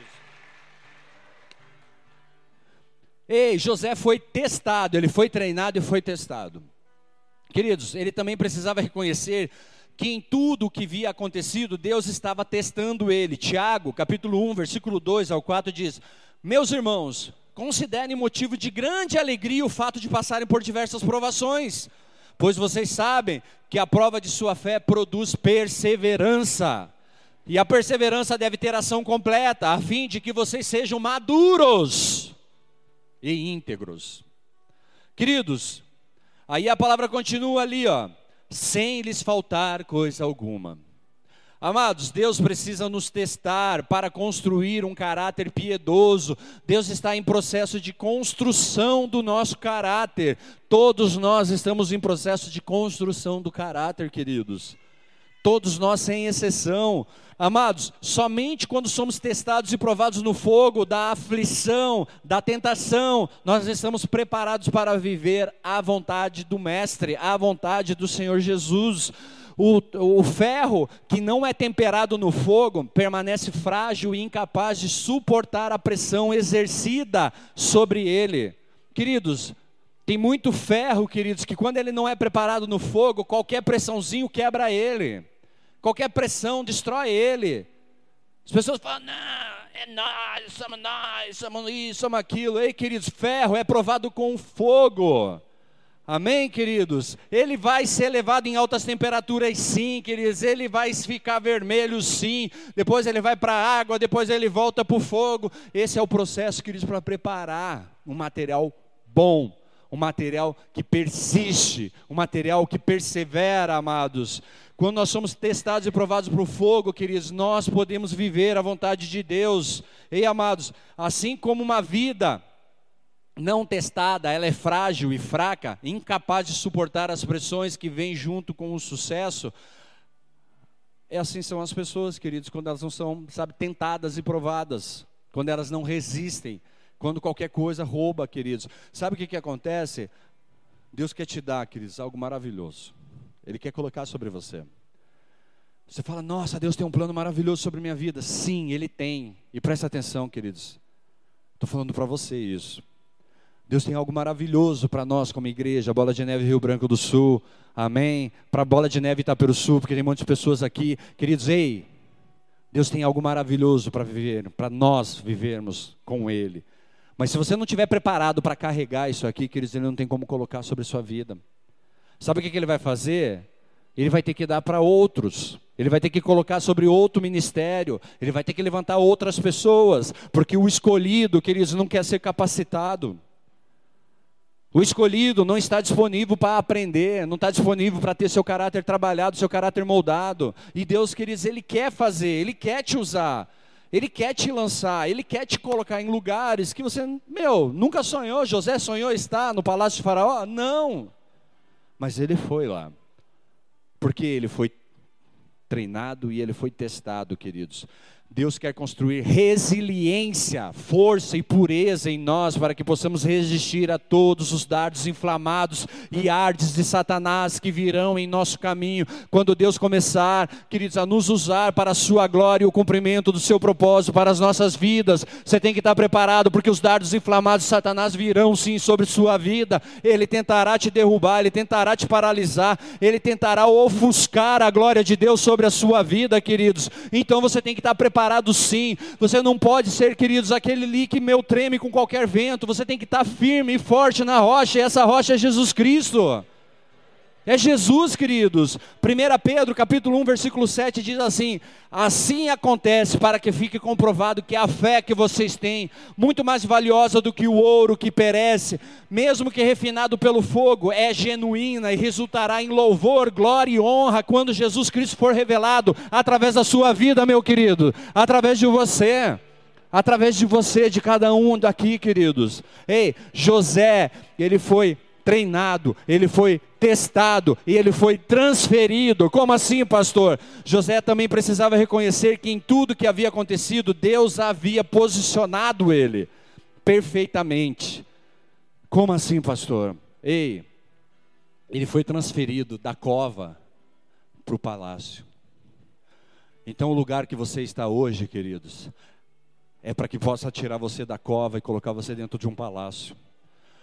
A: Ei, José foi testado, ele foi treinado e foi testado. Queridos, ele também precisava reconhecer que em tudo o que via acontecido, Deus estava testando ele. Tiago, capítulo 1, versículo 2 ao 4 diz: Meus irmãos, Considerem motivo de grande alegria o fato de passarem por diversas provações, pois vocês sabem que a prova de sua fé produz perseverança. E a perseverança deve ter ação completa, a fim de que vocês sejam maduros e íntegros. Queridos, aí a palavra continua ali, ó, sem lhes faltar coisa alguma. Amados, Deus precisa nos testar para construir um caráter piedoso. Deus está em processo de construção do nosso caráter. Todos nós estamos em processo de construção do caráter, queridos. Todos nós, sem exceção. Amados, somente quando somos testados e provados no fogo da aflição, da tentação, nós estamos preparados para viver a vontade do Mestre, a vontade do Senhor Jesus. O, o ferro que não é temperado no fogo permanece frágil e incapaz de suportar a pressão exercida sobre ele. Queridos, tem muito ferro, queridos, que quando ele não é preparado no fogo, qualquer pressãozinho quebra ele. Qualquer pressão destrói ele. As pessoas falam, não, é nós, somos nós, somos isso, somos aquilo. Ei, queridos, ferro é provado com fogo. Amém, queridos? Ele vai ser levado em altas temperaturas, sim, queridos. Ele vai ficar vermelho, sim. Depois ele vai para a água, depois ele volta para o fogo. Esse é o processo, queridos, para preparar um material bom, um material que persiste, um material que persevera, amados. Quando nós somos testados e provados para o fogo, queridos, nós podemos viver a vontade de Deus. Ei, amados, assim como uma vida não testada, ela é frágil e fraca, incapaz de suportar as pressões que vêm junto com o sucesso. É assim são as pessoas, queridos, quando elas não são, sabe, tentadas e provadas, quando elas não resistem, quando qualquer coisa rouba, queridos. Sabe o que, que acontece? Deus quer te dar, queridos, algo maravilhoso. Ele quer colocar sobre você. Você fala, nossa, Deus tem um plano maravilhoso sobre minha vida. Sim, Ele tem. E presta atenção, queridos. Estou falando para você isso. Deus tem algo maravilhoso para nós como igreja, Bola de Neve Rio Branco do Sul, amém? Para Bola de Neve Itaperu Sul, porque tem muitas pessoas aqui, queridos, ei, Deus tem algo maravilhoso para viver, para nós vivermos com Ele. Mas se você não estiver preparado para carregar isso aqui, queridos, Ele não tem como colocar sobre a sua vida. Sabe o que Ele vai fazer? Ele vai ter que dar para outros. Ele vai ter que colocar sobre outro ministério. Ele vai ter que levantar outras pessoas. Porque o escolhido, queridos, não quer ser capacitado. O escolhido não está disponível para aprender, não está disponível para ter seu caráter trabalhado, seu caráter moldado. E Deus, queridos, Ele quer fazer, Ele quer te usar, Ele quer te lançar, Ele quer te colocar em lugares que você, meu, nunca sonhou. José sonhou estar no palácio de Faraó? Não. Mas ele foi lá, porque ele foi treinado e ele foi testado, queridos. Deus quer construir resiliência, força e pureza em nós para que possamos resistir a todos os dardos inflamados e ardes de Satanás que virão em nosso caminho. Quando Deus começar, queridos, a nos usar para a sua glória e o cumprimento do seu propósito para as nossas vidas, você tem que estar preparado porque os dardos inflamados de Satanás virão sim sobre sua vida. Ele tentará te derrubar, ele tentará te paralisar, ele tentará ofuscar a glória de Deus sobre a sua vida, queridos. Então você tem que estar preparado preparado sim. Você não pode ser, queridos, aquele ali que meu treme com qualquer vento. Você tem que estar firme e forte na rocha, e essa rocha é Jesus Cristo. É Jesus, queridos. 1 Pedro, capítulo 1, versículo 7 diz assim: Assim acontece para que fique comprovado que a fé que vocês têm, muito mais valiosa do que o ouro que perece, mesmo que refinado pelo fogo, é genuína e resultará em louvor, glória e honra quando Jesus Cristo for revelado através da sua vida, meu querido, através de você através de você, de cada um daqui, queridos. Ei, José, ele foi treinado, ele foi testado e ele foi transferido. Como assim, pastor? José também precisava reconhecer que em tudo que havia acontecido, Deus havia posicionado ele perfeitamente. Como assim, pastor? Ei, ele foi transferido da cova para o palácio. Então, o lugar que você está hoje, queridos, é para que possa tirar você da cova e colocar você dentro de um palácio.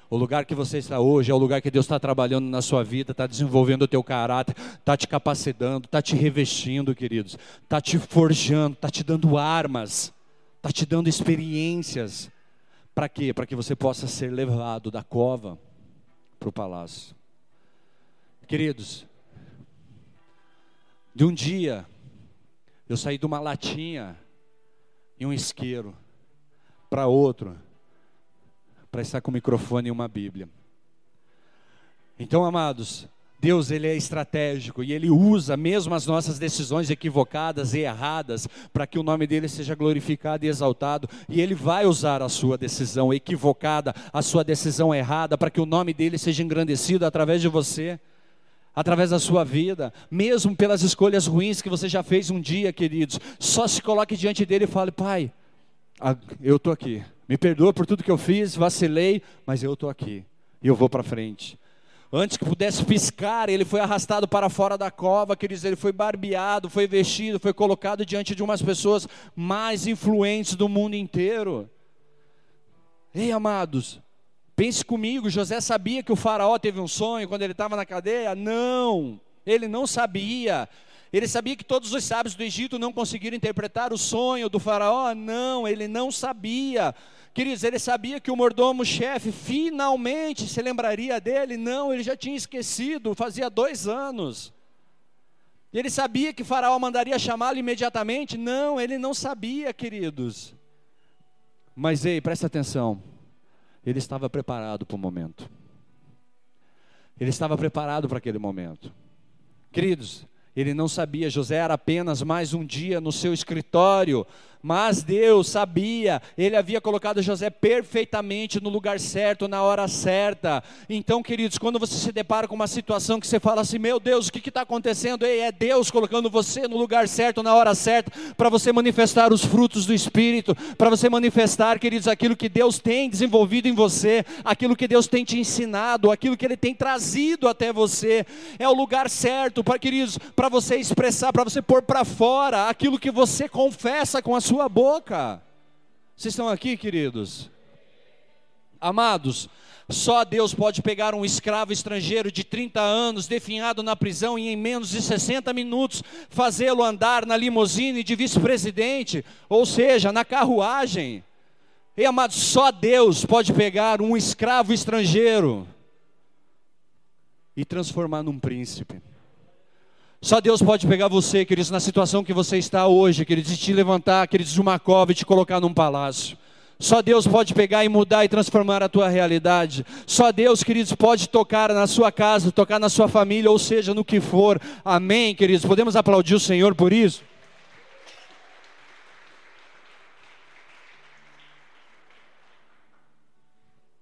A: O lugar que você está hoje é o lugar que Deus está trabalhando na sua vida, está desenvolvendo o teu caráter, está te capacitando, está te revestindo, queridos, está te forjando, está te dando armas, está te dando experiências. Para quê? Para que você possa ser levado da cova para o palácio. Queridos, de um dia, eu saí de uma latinha e um isqueiro para outro para estar com o microfone e uma Bíblia. Então, amados, Deus ele é estratégico e ele usa mesmo as nossas decisões equivocadas e erradas para que o nome dele seja glorificado e exaltado, e ele vai usar a sua decisão equivocada, a sua decisão errada para que o nome dele seja engrandecido através de você. Através da sua vida, mesmo pelas escolhas ruins que você já fez um dia, queridos, só se coloque diante dele e fale: Pai, eu estou aqui, me perdoa por tudo que eu fiz, vacilei, mas eu estou aqui e eu vou para frente. Antes que pudesse piscar, ele foi arrastado para fora da cova, queridos, ele foi barbeado, foi vestido, foi colocado diante de umas pessoas mais influentes do mundo inteiro. Ei, amados, pense comigo, José sabia que o faraó teve um sonho quando ele estava na cadeia? Não, ele não sabia. Ele sabia que todos os sábios do Egito não conseguiram interpretar o sonho do faraó? Não, ele não sabia. Queridos, ele sabia que o mordomo-chefe finalmente se lembraria dele? Não, ele já tinha esquecido, fazia dois anos. Ele sabia que Faraó mandaria chamá-lo imediatamente? Não, ele não sabia, queridos. Mas ei, presta atenção. Ele estava preparado para o momento. Ele estava preparado para aquele momento. Queridos, ele não sabia, José era apenas mais um dia no seu escritório, mas Deus sabia, Ele havia colocado José perfeitamente no lugar certo, na hora certa. Então, queridos, quando você se depara com uma situação que você fala assim: Meu Deus, o que está acontecendo? Ei, é Deus colocando você no lugar certo, na hora certa, para você manifestar os frutos do Espírito, para você manifestar, queridos, aquilo que Deus tem desenvolvido em você, aquilo que Deus tem te ensinado, aquilo que Ele tem trazido até você. É o lugar certo, para, queridos, para você expressar, para você pôr para fora aquilo que você confessa com a sua boca. Vocês estão aqui, queridos? Amados, só Deus pode pegar um escravo estrangeiro de 30 anos, definhado na prisão, e em menos de 60 minutos fazê-lo andar na limusine de vice-presidente, ou seja, na carruagem. E amados, só Deus pode pegar um escravo estrangeiro e transformar num príncipe. Só Deus pode pegar você, queridos, na situação que você está hoje, queridos, e te levantar, queridos, de uma cova e te colocar num palácio. Só Deus pode pegar e mudar e transformar a tua realidade. Só Deus, queridos, pode tocar na sua casa, tocar na sua família, ou seja, no que for. Amém, queridos. Podemos aplaudir o Senhor por isso?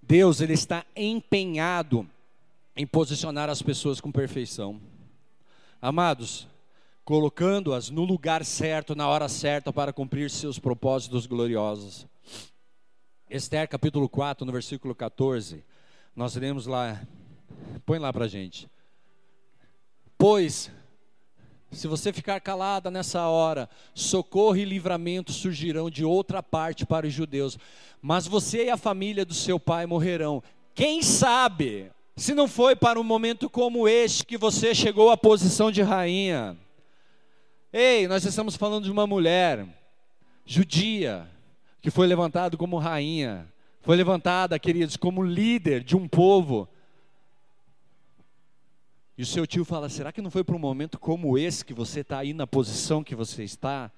A: Deus, ele está empenhado em posicionar as pessoas com perfeição. Amados, colocando-as no lugar certo, na hora certa, para cumprir seus propósitos gloriosos. Esther capítulo 4, no versículo 14, nós lemos lá, põe lá para gente. Pois, se você ficar calada nessa hora, socorro e livramento surgirão de outra parte para os judeus, mas você e a família do seu pai morrerão. Quem sabe se não foi para um momento como este que você chegou à posição de rainha. Ei, nós estamos falando de uma mulher judia que foi levantada como rainha, foi levantada, queridos, como líder de um povo. E o seu tio fala: será que não foi para um momento como esse que você está aí na posição que você está?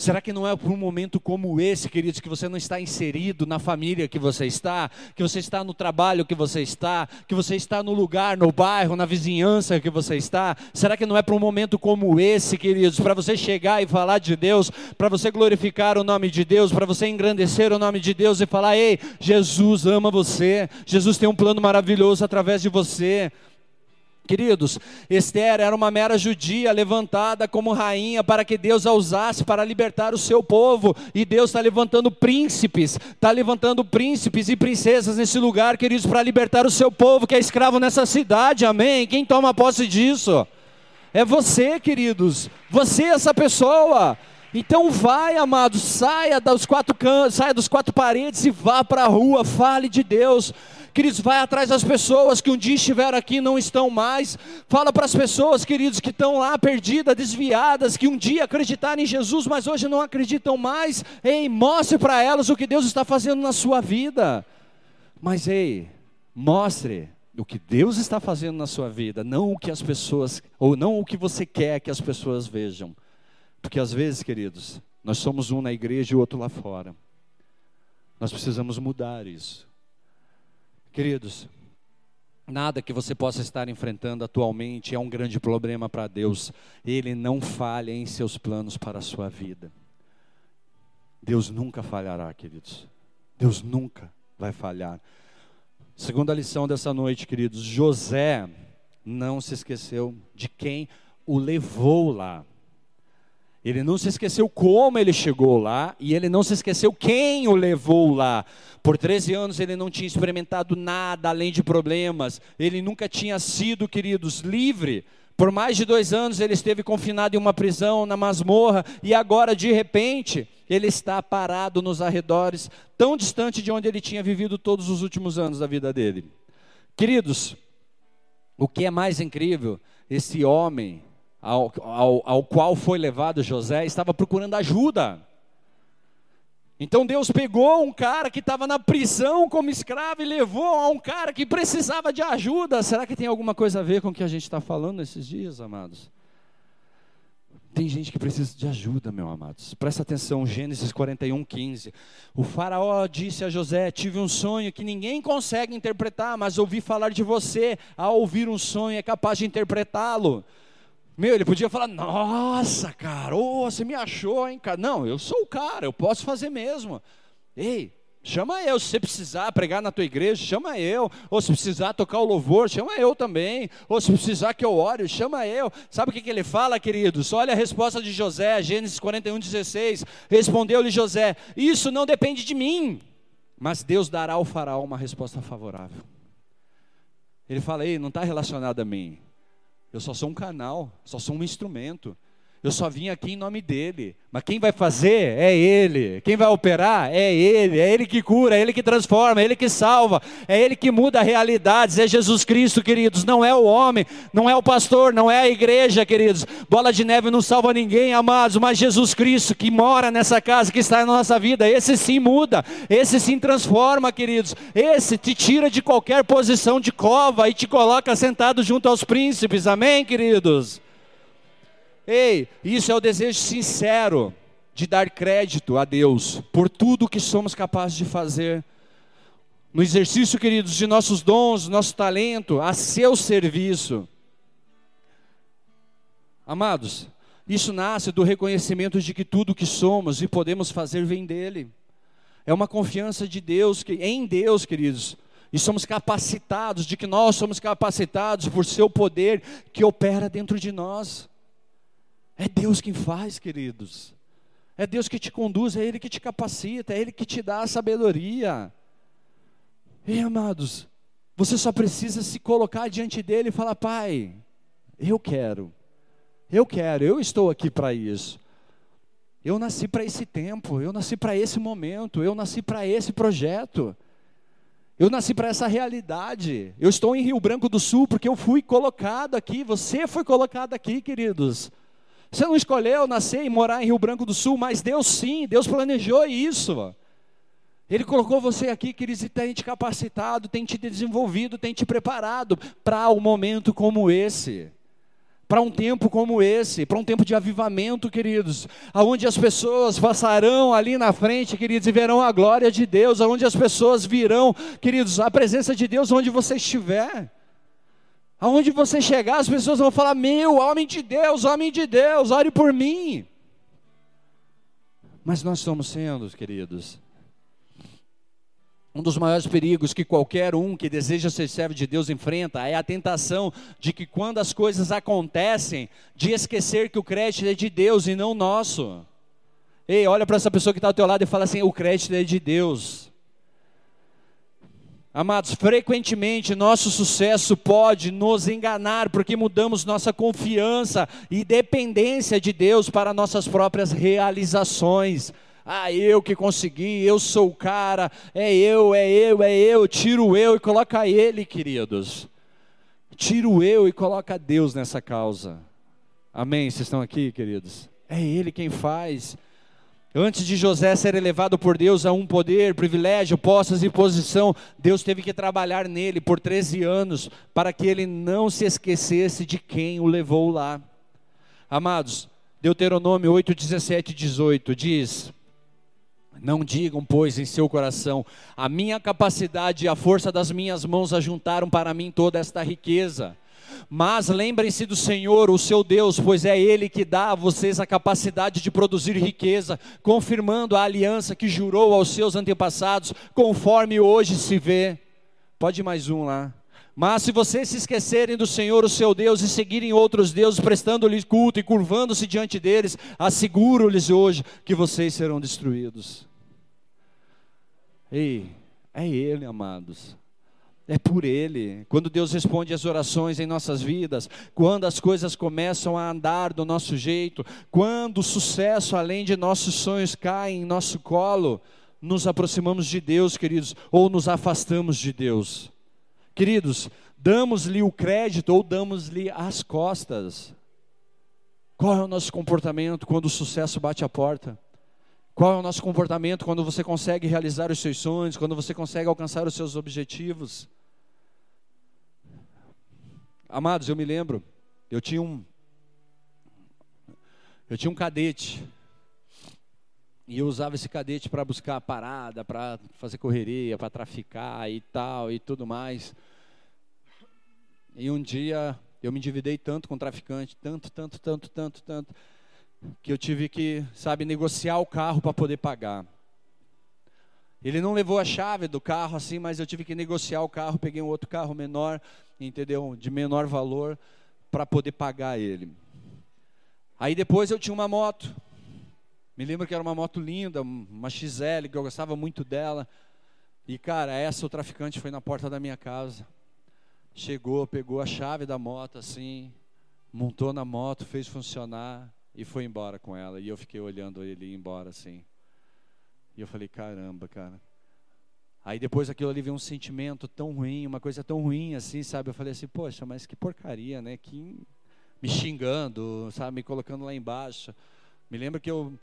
A: Será que não é por um momento como esse, queridos, que você não está inserido na família que você está, que você está no trabalho que você está, que você está no lugar, no bairro, na vizinhança que você está? Será que não é para um momento como esse, queridos, para você chegar e falar de Deus, para você glorificar o nome de Deus, para você engrandecer o nome de Deus e falar: ei, Jesus ama você, Jesus tem um plano maravilhoso através de você. Queridos, Esther era uma mera judia levantada como rainha para que Deus a usasse para libertar o seu povo, e Deus está levantando príncipes, está levantando príncipes e princesas nesse lugar, queridos, para libertar o seu povo que é escravo nessa cidade, amém? Quem toma posse disso? É você, queridos, você é essa pessoa. Então vai, amado, saia dos quatro cantos, saia dos quatro paredes e vá para a rua, fale de Deus. Queridos, vai atrás das pessoas que um dia estiveram aqui e não estão mais. Fala para as pessoas, queridos, que estão lá perdidas, desviadas, que um dia acreditaram em Jesus, mas hoje não acreditam mais. Ei, mostre para elas o que Deus está fazendo na sua vida. Mas ei, mostre o que Deus está fazendo na sua vida, não o que as pessoas, ou não o que você quer que as pessoas vejam. Porque às vezes, queridos, nós somos um na igreja e o outro lá fora. Nós precisamos mudar isso. Queridos, nada que você possa estar enfrentando atualmente é um grande problema para Deus. Ele não falha em seus planos para a sua vida. Deus nunca falhará, queridos. Deus nunca vai falhar. Segunda lição dessa noite, queridos, José não se esqueceu de quem o levou lá. Ele não se esqueceu como ele chegou lá e ele não se esqueceu quem o levou lá. Por 13 anos ele não tinha experimentado nada além de problemas. Ele nunca tinha sido, queridos, livre. Por mais de dois anos ele esteve confinado em uma prisão, na masmorra, e agora, de repente, ele está parado nos arredores, tão distante de onde ele tinha vivido todos os últimos anos da vida dele. Queridos, o que é mais incrível, esse homem ao, ao, ao qual foi levado José estava procurando ajuda. Então Deus pegou um cara que estava na prisão como escravo e levou a um cara que precisava de ajuda. Será que tem alguma coisa a ver com o que a gente está falando nesses dias, amados? Tem gente que precisa de ajuda, meu amados. Presta atenção, Gênesis 41, 15. O faraó disse a José: Tive um sonho que ninguém consegue interpretar, mas ouvi falar de você. Ao ouvir um sonho, é capaz de interpretá-lo. Meu, ele podia falar: Nossa, cara, oh, você me achou, hein, cara? Não, eu sou o cara, eu posso fazer mesmo. Ei, chama eu. Se você precisar pregar na tua igreja, chama eu. Ou se precisar tocar o louvor, chama eu também. Ou se precisar que eu ore, chama eu. Sabe o que, que ele fala, queridos? Olha a resposta de José, Gênesis 41, 16. Respondeu-lhe José: Isso não depende de mim, mas Deus dará ao Faraó uma resposta favorável. Ele fala: Ei, não está relacionado a mim eu só sou um canal, só sou um instrumento. Eu só vim aqui em nome dele. Mas quem vai fazer é ele. Quem vai operar é ele. É ele que cura, é ele que transforma, é ele que salva, é ele que muda realidades. É Jesus Cristo, queridos. Não é o homem, não é o pastor, não é a igreja, queridos. Bola de neve não salva ninguém, amados, mas Jesus Cristo que mora nessa casa, que está na nossa vida, esse sim muda, esse sim transforma, queridos. Esse te tira de qualquer posição de cova e te coloca sentado junto aos príncipes. Amém, queridos? Ei, isso é o desejo sincero de dar crédito a Deus por tudo que somos capazes de fazer. No exercício, queridos, de nossos dons, nosso talento, a seu serviço. Amados, isso nasce do reconhecimento de que tudo que somos e podemos fazer vem dele. É uma confiança de Deus, que, em Deus, queridos, e somos capacitados, de que nós somos capacitados por seu poder que opera dentro de nós. É Deus quem faz, queridos. É Deus que te conduz, é Ele que te capacita, é Ele que te dá a sabedoria. E amados, você só precisa se colocar diante dele e falar: Pai, eu quero, eu quero, eu estou aqui para isso. Eu nasci para esse tempo, eu nasci para esse momento, eu nasci para esse projeto. Eu nasci para essa realidade. Eu estou em Rio Branco do Sul porque eu fui colocado aqui, você foi colocado aqui, queridos. Você não escolheu nascer e morar em Rio Branco do Sul, mas Deus sim, Deus planejou isso. Ele colocou você aqui, queridos, e tem te capacitado, tem te desenvolvido, tem te preparado para um momento como esse. Para um tempo como esse, para um tempo de avivamento, queridos, aonde as pessoas passarão ali na frente, queridos, e verão a glória de Deus, aonde as pessoas virão, queridos, a presença de Deus onde você estiver. Aonde você chegar, as pessoas vão falar: Meu, homem de Deus, homem de Deus, ore por mim. Mas nós estamos sendo, queridos, um dos maiores perigos que qualquer um que deseja ser servo de Deus enfrenta é a tentação de que quando as coisas acontecem, de esquecer que o crédito é de Deus e não nosso. Ei, olha para essa pessoa que está ao teu lado e fala assim: o crédito é de Deus. Amados, frequentemente nosso sucesso pode nos enganar porque mudamos nossa confiança e dependência de Deus para nossas próprias realizações. Ah, eu que consegui, eu sou o cara, é eu, é eu, é eu, tiro eu e coloca ele, queridos. Tiro eu e coloca Deus nessa causa. Amém? Vocês estão aqui, queridos? É Ele quem faz. Antes de José ser elevado por Deus a um poder, privilégio, posses e posição, Deus teve que trabalhar nele por 13 anos para que ele não se esquecesse de quem o levou lá. Amados, Deuteronômio 8, 17 e 18 diz: não digam, pois, em seu coração: a minha capacidade e a força das minhas mãos ajuntaram para mim toda esta riqueza. Mas lembrem-se do Senhor, o seu Deus, pois é Ele que dá a vocês a capacidade de produzir riqueza, confirmando a aliança que jurou aos seus antepassados, conforme hoje se vê. Pode mais um lá. Mas se vocês se esquecerem do Senhor, o seu Deus, e seguirem outros deuses, prestando-lhes culto e curvando-se diante deles, asseguro-lhes hoje que vocês serão destruídos. Ei, é Ele, amados. É por Ele. Quando Deus responde as orações em nossas vidas, quando as coisas começam a andar do nosso jeito, quando o sucesso além de nossos sonhos cai em nosso colo, nos aproximamos de Deus, queridos, ou nos afastamos de Deus. Queridos, damos-lhe o crédito ou damos-lhe as costas. Qual é o nosso comportamento quando o sucesso bate a porta? Qual é o nosso comportamento quando você consegue realizar os seus sonhos, quando você consegue alcançar os seus objetivos? Amados, eu me lembro, eu tinha um eu tinha um cadete. E eu usava esse cadete para buscar parada, para fazer correria, para traficar e tal e tudo mais. E um dia eu me endividei tanto com o traficante, tanto, tanto, tanto, tanto, tanto, que eu tive que, sabe, negociar o carro para poder pagar. Ele não levou a chave do carro assim, mas eu tive que negociar o carro, peguei um outro carro menor, entendeu? De menor valor para poder pagar ele. Aí depois eu tinha uma moto. Me lembro que era uma moto linda, uma XL, que eu gostava muito dela. E cara, essa o traficante foi na porta da minha casa. Chegou, pegou a chave da moto assim, montou na moto, fez funcionar e foi embora com ela. E eu fiquei olhando ele ir embora assim. E eu falei, caramba, cara. Aí depois aquilo ali veio um sentimento tão ruim, uma coisa tão ruim assim, sabe? Eu falei assim, poxa, mas que porcaria, né? Que me xingando, sabe? Me colocando lá embaixo. Me lembro que eu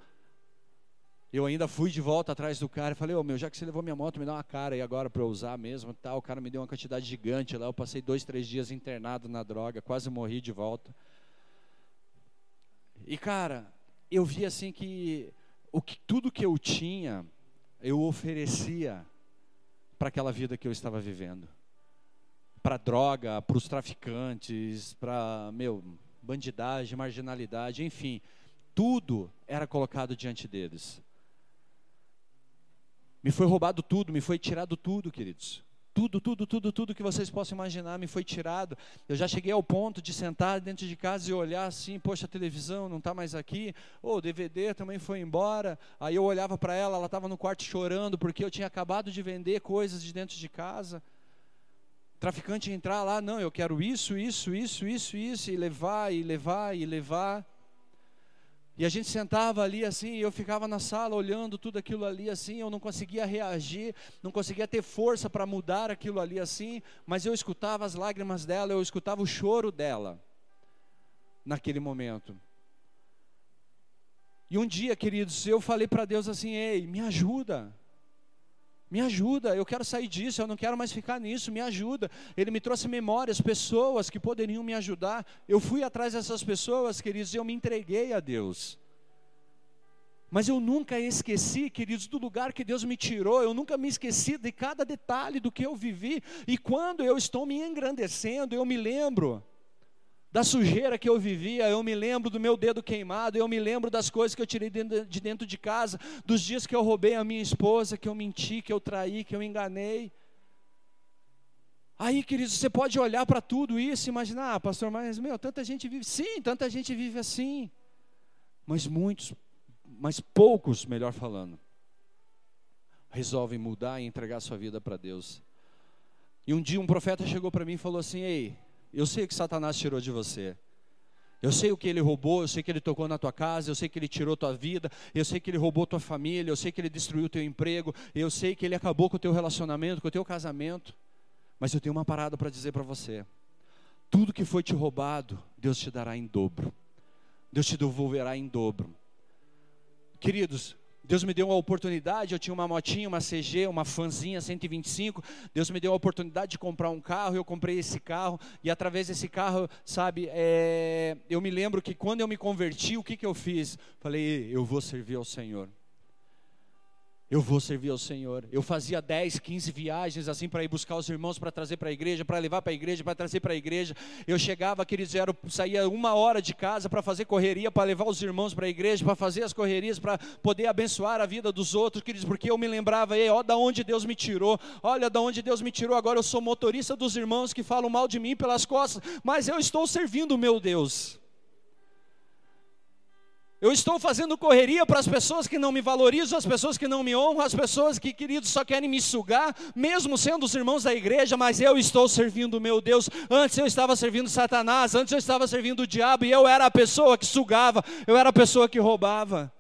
A: eu ainda fui de volta atrás do cara e falei, ô oh, meu, já que você levou minha moto, me dá uma cara aí agora para eu usar mesmo tal. O cara me deu uma quantidade gigante lá, eu passei dois, três dias internado na droga, quase morri de volta. E cara, eu vi assim que, o que tudo que eu tinha, eu oferecia para aquela vida que eu estava vivendo. Para droga, para os traficantes, para, meu, bandidagem, marginalidade, enfim, tudo era colocado diante deles. Me foi roubado tudo, me foi tirado tudo, queridos. Tudo, tudo, tudo, tudo que vocês possam imaginar me foi tirado. Eu já cheguei ao ponto de sentar dentro de casa e olhar assim, poxa, a televisão não está mais aqui, ou oh, o DVD também foi embora. Aí eu olhava para ela, ela estava no quarto chorando porque eu tinha acabado de vender coisas de dentro de casa. traficante entrar lá, não, eu quero isso, isso, isso, isso, isso, e levar, e levar, e levar. E a gente sentava ali assim, e eu ficava na sala olhando tudo aquilo ali assim, eu não conseguia reagir, não conseguia ter força para mudar aquilo ali assim, mas eu escutava as lágrimas dela, eu escutava o choro dela naquele momento. E um dia, queridos, eu falei para Deus assim: "Ei, me ajuda. Me ajuda, eu quero sair disso, eu não quero mais ficar nisso, me ajuda. Ele me trouxe memórias, pessoas que poderiam me ajudar. Eu fui atrás dessas pessoas, queridos, e eu me entreguei a Deus. Mas eu nunca esqueci, queridos, do lugar que Deus me tirou, eu nunca me esqueci de cada detalhe do que eu vivi. E quando eu estou me engrandecendo, eu me lembro da sujeira que eu vivia, eu me lembro do meu dedo queimado, eu me lembro das coisas que eu tirei de dentro de casa, dos dias que eu roubei a minha esposa, que eu menti, que eu traí, que eu enganei. Aí, queridos, você pode olhar para tudo isso e imaginar, ah, pastor, mas meu, tanta gente vive, sim, tanta gente vive assim, mas muitos, mas poucos, melhor falando, resolvem mudar e entregar sua vida para Deus. E um dia um profeta chegou para mim e falou assim: Ei, eu sei o que Satanás tirou de você. Eu sei o que ele roubou, eu sei que ele tocou na tua casa, eu sei que ele tirou tua vida, eu sei que ele roubou tua família, eu sei que ele destruiu teu emprego, eu sei que ele acabou com o teu relacionamento, com o teu casamento. Mas eu tenho uma parada para dizer para você. Tudo que foi te roubado, Deus te dará em dobro. Deus te devolverá em dobro. Queridos, Deus me deu uma oportunidade, eu tinha uma motinha, uma CG, uma fanzinha 125. Deus me deu a oportunidade de comprar um carro, eu comprei esse carro e através desse carro, sabe, é, eu me lembro que quando eu me converti, o que, que eu fiz? Falei, eu vou servir ao Senhor. Eu vou servir ao Senhor. Eu fazia 10, 15 viagens assim para ir buscar os irmãos para trazer para a igreja, para levar para a igreja, para trazer para a igreja. Eu chegava, queridos, eu saía uma hora de casa para fazer correria, para levar os irmãos para a igreja, para fazer as correrias, para poder abençoar a vida dos outros, queridos, porque eu me lembrava, ei, ó, da onde Deus me tirou, olha da onde Deus me tirou. Agora eu sou motorista dos irmãos que falam mal de mim pelas costas, mas eu estou servindo o meu Deus. Eu estou fazendo correria para as pessoas que não me valorizam, as pessoas que não me honram, as pessoas que, queridos, só querem me sugar, mesmo sendo os irmãos da igreja, mas eu estou servindo o meu Deus. Antes eu estava servindo Satanás, antes eu estava servindo o diabo e eu era a pessoa que sugava, eu era a pessoa que roubava.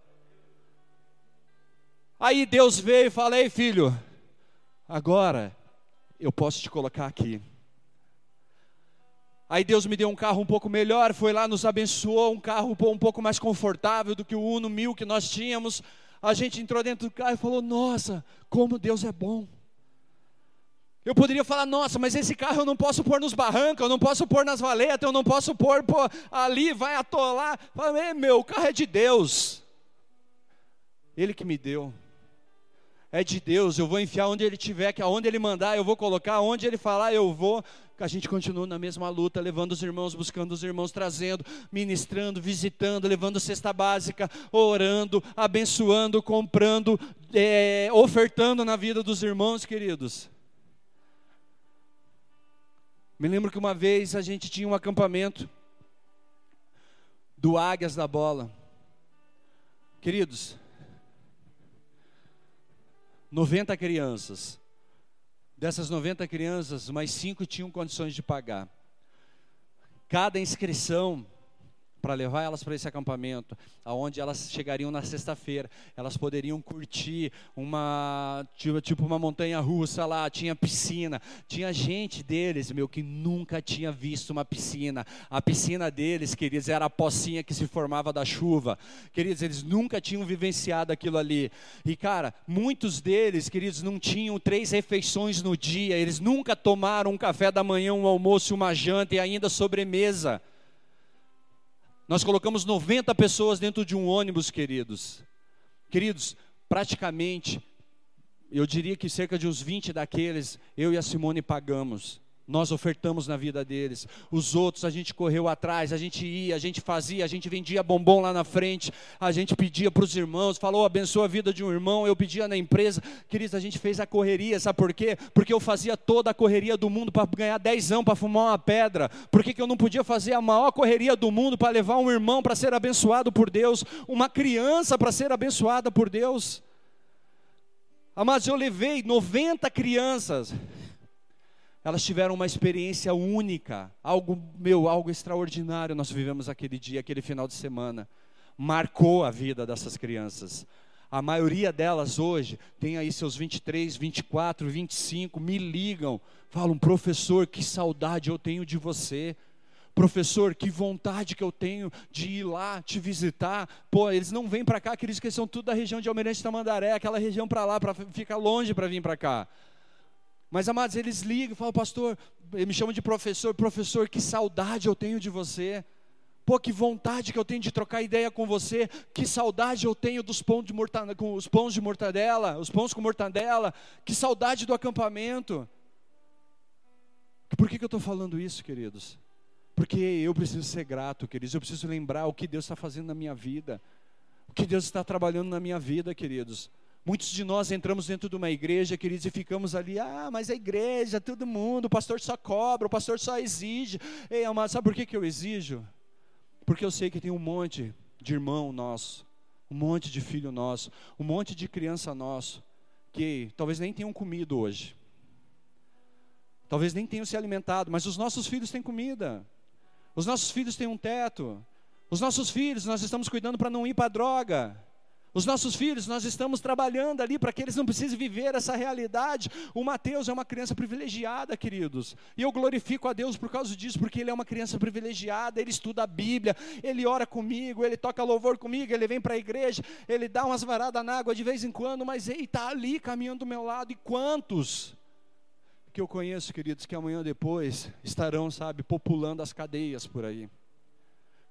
A: Aí Deus veio e falei, filho, agora eu posso te colocar aqui. Aí Deus me deu um carro um pouco melhor, foi lá, nos abençoou, um carro um pouco mais confortável do que o Uno Mil que nós tínhamos. A gente entrou dentro do carro e falou: Nossa, como Deus é bom. Eu poderia falar, nossa, mas esse carro eu não posso pôr nos barrancos, eu não posso pôr nas valetas, eu não posso pôr pô, ali, vai atolar. Falei, meu, o carro é de Deus. Ele que me deu. É de Deus, eu vou enfiar onde ele tiver, que aonde ele mandar, eu vou colocar, onde ele falar, eu vou a gente continua na mesma luta, levando os irmãos, buscando os irmãos, trazendo, ministrando, visitando, levando cesta básica, orando, abençoando, comprando, é, ofertando na vida dos irmãos, queridos. Me lembro que uma vez a gente tinha um acampamento do Águias da Bola. Queridos, 90 crianças. Dessas 90 crianças, mais cinco tinham condições de pagar. Cada inscrição para levar elas para esse acampamento, aonde elas chegariam na sexta-feira, elas poderiam curtir uma tipo, uma montanha russa lá, tinha piscina, tinha gente deles, meu, que nunca tinha visto uma piscina. A piscina deles, queridos, era a pocinha que se formava da chuva. Queridos, eles nunca tinham vivenciado aquilo ali. E cara, muitos deles, queridos, não tinham três refeições no dia, eles nunca tomaram um café da manhã, um almoço, uma janta e ainda sobremesa. Nós colocamos 90 pessoas dentro de um ônibus, queridos. Queridos, praticamente, eu diria que cerca de uns 20 daqueles, eu e a Simone pagamos nós ofertamos na vida deles. Os outros a gente correu atrás, a gente ia, a gente fazia, a gente vendia bombom lá na frente, a gente pedia para os irmãos, falou, abençoa a vida de um irmão, eu pedia na empresa. Queridos, a gente fez a correria, sabe por quê? Porque eu fazia toda a correria do mundo para ganhar dezão, para fumar uma pedra. Por que, que eu não podia fazer a maior correria do mundo para levar um irmão para ser abençoado por Deus, uma criança para ser abençoada por Deus? Mas eu levei 90 crianças elas tiveram uma experiência única, algo meu, algo extraordinário nós vivemos aquele dia, aquele final de semana. Marcou a vida dessas crianças. A maioria delas hoje tem aí seus 23, 24, 25, me ligam, falam, professor, que saudade eu tenho de você. professor, que vontade que eu tenho de ir lá te visitar. Pô, eles não vêm para cá, queridos, que eles são tudo da região de Almirante Tamandaré, aquela região para lá, para ficar longe para vir para cá. Mas, amados, eles ligam e falam, pastor, me chamam de professor, professor, que saudade eu tenho de você. Pô, que vontade que eu tenho de trocar ideia com você. Que saudade eu tenho dos pães de mortadela, com os pães de mortadela, os pães com mortadela. Que saudade do acampamento. Por que, que eu estou falando isso, queridos? Porque eu preciso ser grato, queridos. Eu preciso lembrar o que Deus está fazendo na minha vida. O que Deus está trabalhando na minha vida, queridos. Muitos de nós entramos dentro de uma igreja, queridos, e ficamos ali, ah, mas a igreja, todo mundo, o pastor só cobra, o pastor só exige. Ei, amado, sabe por que, que eu exijo? Porque eu sei que tem um monte de irmão nosso, um monte de filho nosso, um monte de criança nosso, que talvez nem tenham comido hoje. Talvez nem tenham se alimentado, mas os nossos filhos têm comida. Os nossos filhos têm um teto. Os nossos filhos, nós estamos cuidando para não ir para a droga. Os nossos filhos, nós estamos trabalhando ali para que eles não precisem viver essa realidade. O Mateus é uma criança privilegiada, queridos. E eu glorifico a Deus por causa disso, porque ele é uma criança privilegiada, ele estuda a Bíblia, ele ora comigo, ele toca louvor comigo, ele vem para a igreja, ele dá umas varadas na água de vez em quando, mas ele está ali caminhando do meu lado. E quantos que eu conheço, queridos, que amanhã depois estarão, sabe, populando as cadeias por aí?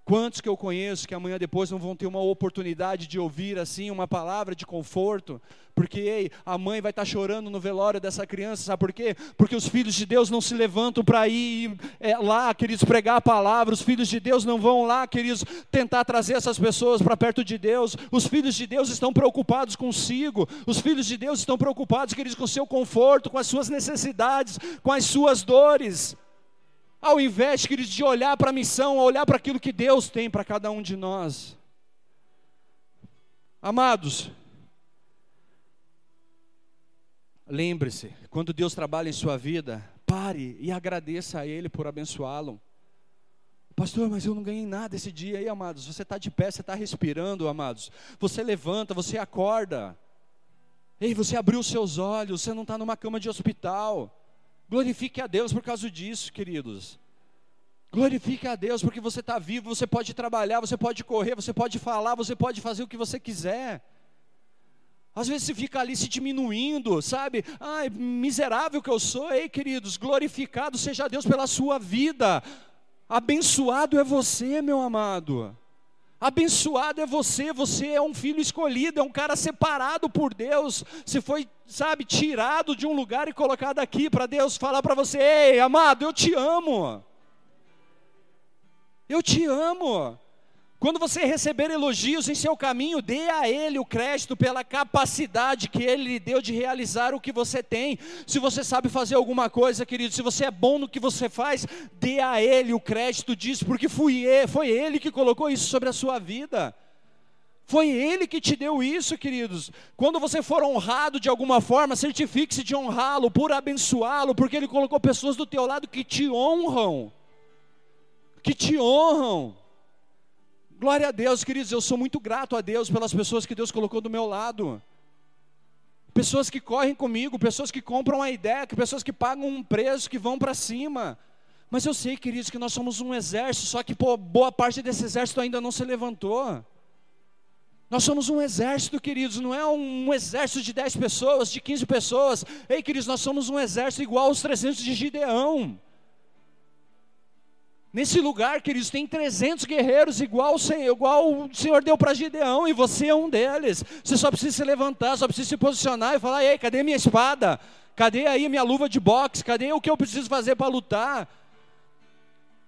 A: Quantos que eu conheço que amanhã depois não vão ter uma oportunidade de ouvir assim uma palavra de conforto? Porque ei, a mãe vai estar chorando no velório dessa criança, sabe por quê? Porque os filhos de Deus não se levantam para ir é, lá, queridos, pregar a palavra. Os filhos de Deus não vão lá, queridos, tentar trazer essas pessoas para perto de Deus. Os filhos de Deus estão preocupados consigo. Os filhos de Deus estão preocupados, queridos, com o seu conforto, com as suas necessidades, com as suas dores. Ao invés, queridos, de olhar para a missão, olhar para aquilo que Deus tem para cada um de nós. Amados, lembre-se, quando Deus trabalha em sua vida, pare e agradeça a Ele por abençoá-lo. Pastor, mas eu não ganhei nada esse dia aí, amados. Você está de pé, você está respirando, amados. Você levanta, você acorda. Ei, você abriu seus olhos, você não está numa cama de hospital. Glorifique a Deus por causa disso, queridos. Glorifique a Deus porque você está vivo, você pode trabalhar, você pode correr, você pode falar, você pode fazer o que você quiser. Às vezes você fica ali se diminuindo, sabe? Ai, miserável que eu sou. Ei, queridos, glorificado seja Deus pela sua vida. Abençoado é você, meu amado. Abençoado é você, você é um filho escolhido, é um cara separado por Deus. Você foi, sabe, tirado de um lugar e colocado aqui para Deus falar para você: "Ei, amado, eu te amo". Eu te amo. Quando você receber elogios em seu caminho, dê a Ele o crédito pela capacidade que Ele lhe deu de realizar o que você tem. Se você sabe fazer alguma coisa, querido, se você é bom no que você faz, dê a Ele o crédito disso, porque fui ele, foi Ele que colocou isso sobre a sua vida. Foi Ele que te deu isso, queridos. Quando você for honrado de alguma forma, certifique-se de honrá-lo, por abençoá-lo, porque Ele colocou pessoas do teu lado que te honram. Que te honram. Glória a Deus, queridos, eu sou muito grato a Deus pelas pessoas que Deus colocou do meu lado. Pessoas que correm comigo, pessoas que compram a ideia, pessoas que pagam um preço, que vão para cima. Mas eu sei, queridos, que nós somos um exército, só que pô, boa parte desse exército ainda não se levantou. Nós somos um exército, queridos, não é um, exército de 10 pessoas, de 15 pessoas. Ei, queridos, nós somos um exército igual aos 300 de Gideão. Nesse lugar, queridos, tem 300 guerreiros igual o Senhor, igual o Senhor deu para Gideão, e você é um deles. Você só precisa se levantar, só precisa se posicionar e falar: ei, cadê minha espada? Cadê aí minha luva de boxe? Cadê o que eu preciso fazer para lutar?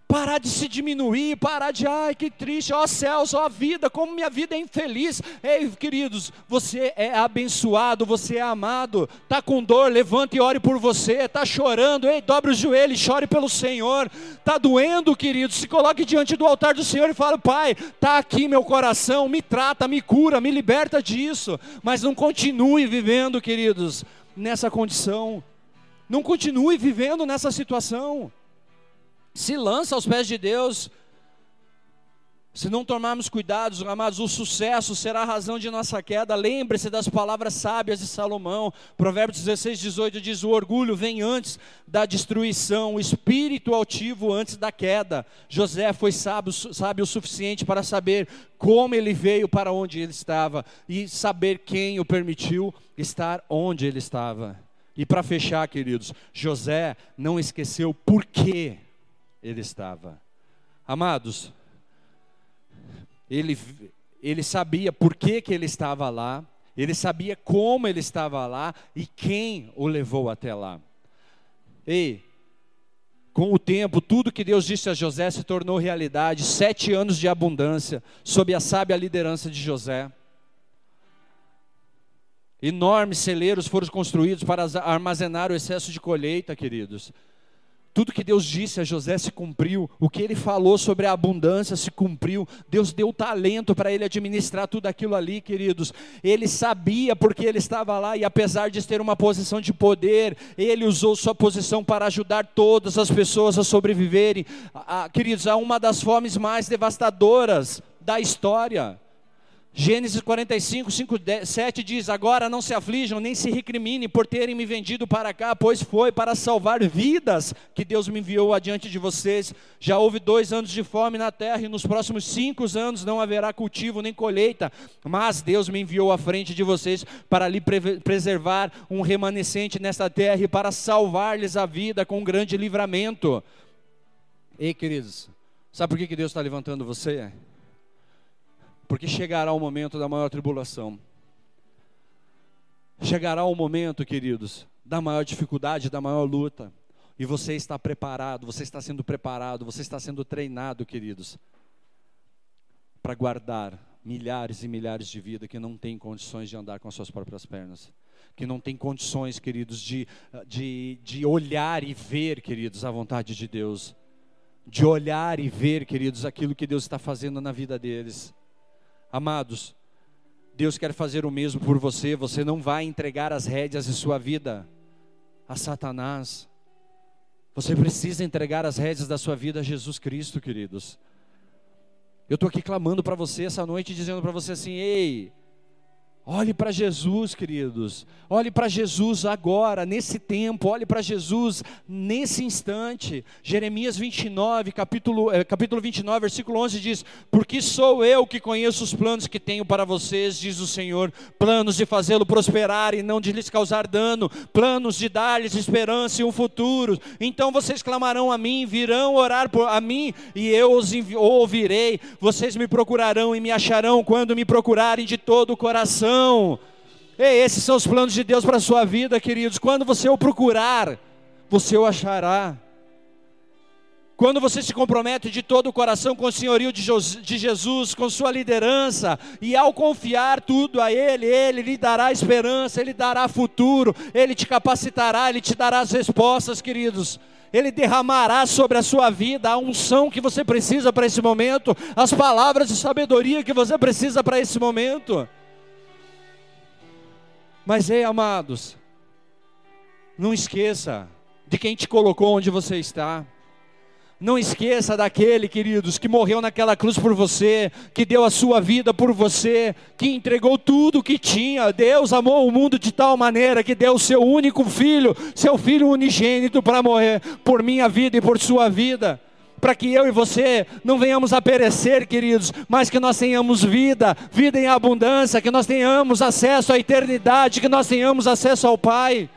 A: Parar de se diminuir, parar de, ai que triste, ó céus, ó vida, como minha vida é infeliz. Ei, queridos, você é abençoado, você é amado. Tá com dor, levante e ore por você. Tá chorando, ei, dobre os joelhos, chore pelo Senhor. Tá doendo, queridos, se coloque diante do altar do Senhor e fale, Pai, tá aqui meu coração, me trata, me cura, me liberta disso. Mas não continue vivendo, queridos, nessa condição. Não continue vivendo nessa situação se lança aos pés de Deus. Se não tomarmos cuidados, amados, o sucesso será a razão de nossa queda. Lembre-se das palavras sábias de Salomão. Provérbios 16, 18 diz: O orgulho vem antes da destruição, o espírito altivo antes da queda. José foi sábio, sábio o suficiente para saber como ele veio para onde ele estava e saber quem o permitiu estar onde ele estava. E para fechar, queridos, José não esqueceu por que ele estava. Amados, ele, ele sabia por que, que ele estava lá, ele sabia como ele estava lá e quem o levou até lá. Ei, com o tempo, tudo que Deus disse a José se tornou realidade. Sete anos de abundância, sob a sábia liderança de José. Enormes celeiros foram construídos para armazenar o excesso de colheita, queridos. Tudo que Deus disse a José se cumpriu, o que ele falou sobre a abundância se cumpriu. Deus deu talento para ele administrar tudo aquilo ali, queridos. Ele sabia porque ele estava lá e apesar de ter uma posição de poder, ele usou sua posição para ajudar todas as pessoas a sobreviverem. queridos, a uma das fomes mais devastadoras da história. Gênesis 45, 5, 7 diz: Agora não se aflijam, nem se recriminem por terem me vendido para cá, pois foi para salvar vidas que Deus me enviou adiante de vocês. Já houve dois anos de fome na terra, e nos próximos cinco anos não haverá cultivo nem colheita, mas Deus me enviou à frente de vocês para lhe preservar um remanescente nesta terra e para salvar-lhes a vida com um grande livramento. Ei, queridos, sabe por que Deus está levantando você? Porque chegará o momento da maior tribulação. Chegará o momento, queridos, da maior dificuldade, da maior luta. E você está preparado, você está sendo preparado, você está sendo treinado, queridos, para guardar milhares e milhares de vidas que não têm condições de andar com as suas próprias pernas. Que não têm condições, queridos, de, de, de olhar e ver, queridos, a vontade de Deus. De olhar e ver, queridos, aquilo que Deus está fazendo na vida deles. Amados, Deus quer fazer o mesmo por você, você não vai entregar as rédeas de sua vida a Satanás. Você precisa entregar as rédeas da sua vida a Jesus Cristo, queridos. Eu estou aqui clamando para você essa noite, dizendo para você assim: ei, Olhe para Jesus, queridos. Olhe para Jesus agora, nesse tempo. Olhe para Jesus nesse instante. Jeremias 29, capítulo, eh, capítulo 29, versículo 11 diz: Porque sou eu que conheço os planos que tenho para vocês, diz o Senhor. Planos de fazê-lo prosperar e não de lhes causar dano. Planos de dar-lhes esperança e um futuro. Então vocês clamarão a mim, virão orar por, a mim e eu os ouvirei. Vocês me procurarão e me acharão quando me procurarem de todo o coração não. Ei, esses são os planos de Deus para a sua vida, queridos. Quando você o procurar, você o achará. Quando você se compromete de todo o coração com o senhorio de Jesus, com sua liderança, e ao confiar tudo a Ele, Ele lhe dará esperança, Ele dará futuro, Ele te capacitará, Ele te dará as respostas, queridos. Ele derramará sobre a sua vida a unção que você precisa para esse momento, as palavras de sabedoria que você precisa para esse momento. Mas ei, amados, não esqueça de quem te colocou onde você está. Não esqueça daquele, queridos, que morreu naquela cruz por você, que deu a sua vida por você, que entregou tudo o que tinha. Deus amou o mundo de tal maneira que deu o seu único filho, seu filho unigênito, para morrer por minha vida e por sua vida para que eu e você não venhamos a perecer, queridos, mas que nós tenhamos vida, vida em abundância, que nós tenhamos acesso à eternidade, que nós tenhamos acesso ao Pai.